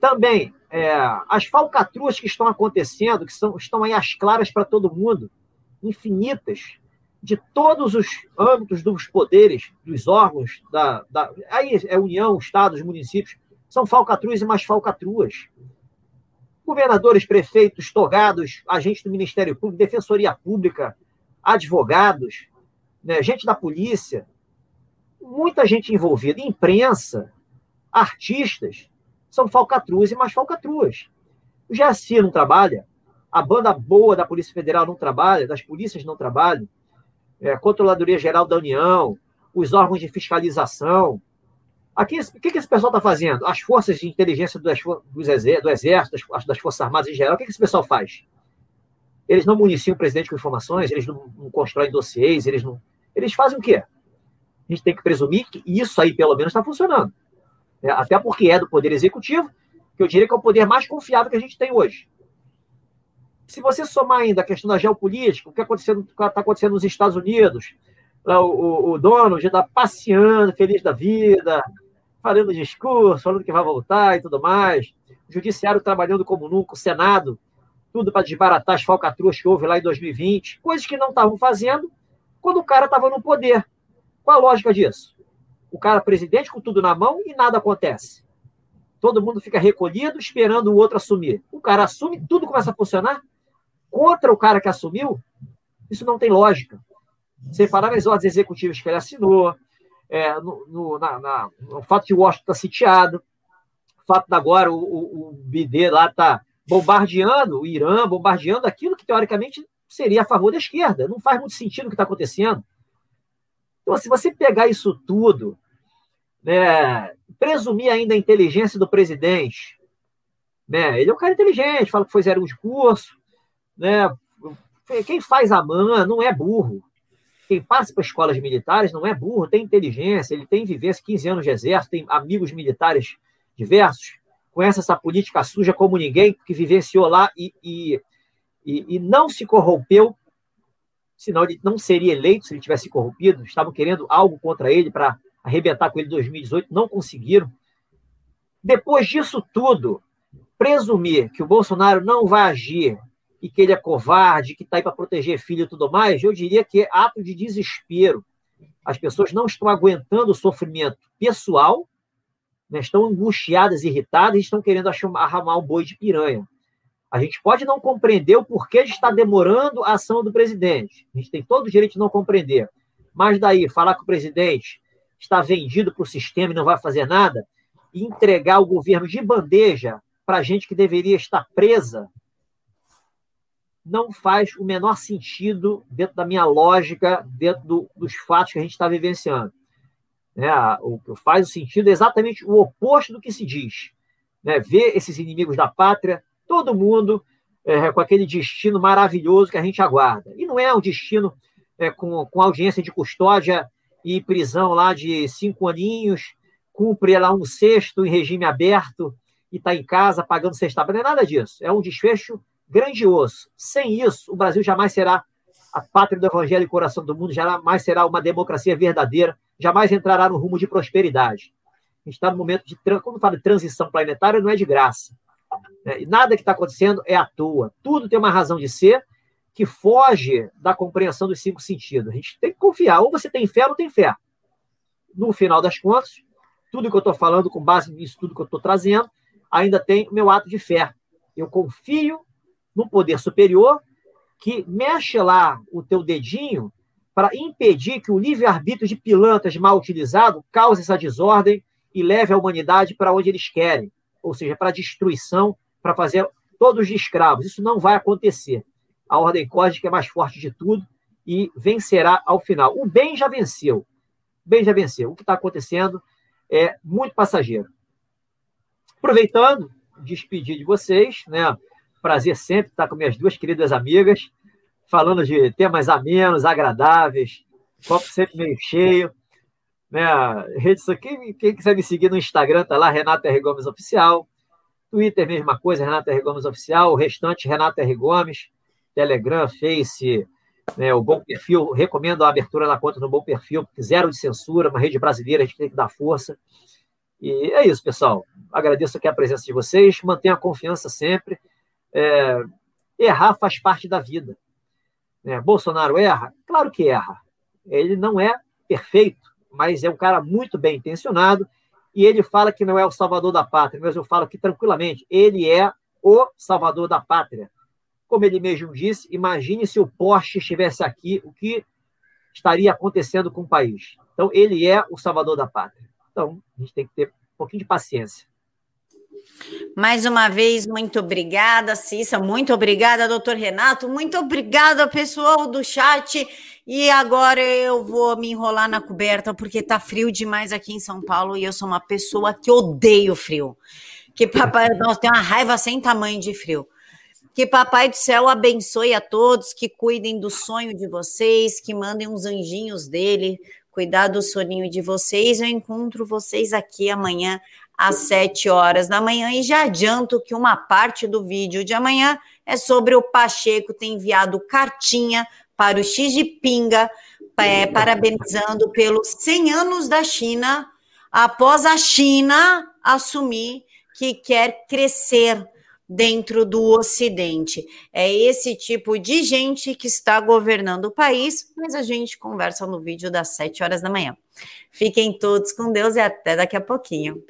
Também, é, as falcatruas que estão acontecendo, que são, estão aí as claras para todo mundo, infinitas, de todos os âmbitos dos poderes, dos órgãos, da, da aí é União, Estados, municípios, são falcatruas e mais falcatruas. Governadores, prefeitos, togados, agentes do Ministério Público, Defensoria Pública, advogados, né, gente da polícia, muita gente envolvida, imprensa, artistas, são falcatruas e mais falcatruas. O GSI não trabalha, a banda boa da Polícia Federal não trabalha, das polícias não trabalham, é, a Controladoria Geral da União, os órgãos de fiscalização. Aqui, o que, que esse pessoal está fazendo? As forças de inteligência do, do Exército, das, das, Forças Armadas em geral, o que, que esse pessoal faz? Eles não municiam o presidente com informações, eles não, não constroem dossiês, eles não. Eles fazem o quê? A gente tem que presumir que isso aí, pelo menos, está funcionando né? até porque é do Poder Executivo, que eu diria que é o poder mais confiável que a gente tem hoje. Se você somar ainda a questão da geopolítica, o que está acontecendo nos Estados Unidos, o, o, o já está passeando, feliz da vida, fazendo discurso, falando que vai voltar e tudo mais, o judiciário trabalhando como nunca, o Senado, tudo para desbaratar as falcatruas que houve lá em 2020, coisas que não estavam fazendo quando o cara estava no poder. Qual a lógica disso? O cara presidente com tudo na mão e nada acontece. Todo mundo fica recolhido esperando o outro assumir. O cara assume, tudo começa a funcionar contra o cara que assumiu. Isso não tem lógica. Sem falar nas ordens executivas que ele assinou, é, no, no, na, na, no fato de Washington estar tá sitiado, o fato de agora o, o, o BD lá está bombardeando o Irã, bombardeando aquilo que teoricamente seria a favor da esquerda. Não faz muito sentido o que está acontecendo. Então, se você pegar isso tudo né, presumir ainda a inteligência do presidente. Né? Ele é um cara inteligente, fala que foi zero de curso. Né? Quem faz a MAN não é burro. Quem passa para escolas militares não é burro, tem inteligência, ele tem vivência, 15 anos de exército, tem amigos militares diversos, conhece essa política suja como ninguém, que vivenciou lá e, e, e, e não se corrompeu, senão ele não seria eleito se ele tivesse corrompido. Estavam querendo algo contra ele para arrebentar com ele em 2018, não conseguiram. Depois disso tudo, presumir que o Bolsonaro não vai agir e que ele é covarde, que está aí para proteger filho e tudo mais, eu diria que é ato de desespero. As pessoas não estão aguentando o sofrimento pessoal, né, estão angustiadas, irritadas e estão querendo arrumar um boi de piranha. A gente pode não compreender o porquê de estar demorando a ação do presidente. A gente tem todo o direito de não compreender. Mas daí, falar que o presidente está vendido para o sistema e não vai fazer nada, e entregar o governo de bandeja para gente que deveria estar presa, não faz o menor sentido dentro da minha lógica, dentro do, dos fatos que a gente está vivenciando. É, o que faz o sentido é exatamente o oposto do que se diz. Né? Ver esses inimigos da pátria, todo mundo é, com aquele destino maravilhoso que a gente aguarda. E não é um destino é, com, com audiência de custódia e prisão lá de cinco aninhos, cumpre lá um sexto em regime aberto e está em casa pagando sexta. Não é nada disso. É um desfecho grandioso. Sem isso, o Brasil jamais será a pátria do evangelho e coração do mundo, jamais será uma democracia verdadeira, jamais entrará no rumo de prosperidade. A gente está no momento de, quando fala de transição planetária, não é de graça. Né? Nada que está acontecendo é à toa. Tudo tem uma razão de ser que foge da compreensão dos cinco sentidos. A gente tem que confiar. Ou você tem fé ou tem fé. No final das contas, tudo que eu estou falando, com base nisso, tudo que eu estou trazendo, ainda tem o meu ato de fé. Eu confio no poder superior que mexe lá o teu dedinho para impedir que o livre-arbítrio de pilantras mal utilizado cause essa desordem e leve a humanidade para onde eles querem, ou seja, para a destruição, para fazer todos de escravos. Isso não vai acontecer. A ordem cósmica é mais forte de tudo e vencerá ao final. O bem já venceu. O bem já venceu. O que está acontecendo é muito passageiro. Aproveitando, despedir de vocês, né? Prazer sempre estar com minhas duas queridas amigas, falando de temas amenos, agradáveis, copo sempre meio cheio. Né? Quem, quem quiser me seguir no Instagram, tá lá, Renata R. Gomes Oficial. Twitter, mesma coisa, Renata R. Gomes Oficial. O restante, Renata R. Gomes. Telegram, Face, né, o Bom Perfil. Recomendo a abertura da conta no Bom Perfil, porque zero de censura, uma rede brasileira, a gente tem que dar força. E é isso, pessoal. Agradeço aqui a presença de vocês. Mantenha a confiança sempre. É, errar faz parte da vida. Né? Bolsonaro erra? Claro que erra. Ele não é perfeito, mas é um cara muito bem intencionado e ele fala que não é o salvador da pátria, mas eu falo que tranquilamente, ele é o salvador da pátria. Como ele mesmo disse, imagine se o Porsche estivesse aqui, o que estaria acontecendo com o país. Então, ele é o salvador da pátria. Então, a gente tem que ter um pouquinho de paciência. Mais uma vez, muito obrigada, Cissa. Muito obrigada, doutor Renato. Muito obrigada, pessoal do chat. E agora eu vou me enrolar na coberta, porque tá frio demais aqui em São Paulo e eu sou uma pessoa que odeio frio. Que papai, nós tem uma raiva sem tamanho de frio. Que Papai do Céu abençoe a todos, que cuidem do sonho de vocês, que mandem uns anjinhos dele cuidar do soninho de vocês. Eu encontro vocês aqui amanhã às 7 horas da manhã. E já adianto que uma parte do vídeo de amanhã é sobre o Pacheco ter enviado cartinha para o Xi Jinping, é, parabenizando pelos 100 anos da China, após a China assumir que quer crescer dentro do Ocidente. É esse tipo de gente que está governando o país, mas a gente conversa no vídeo das 7 horas da manhã. Fiquem todos com Deus e até daqui a pouquinho.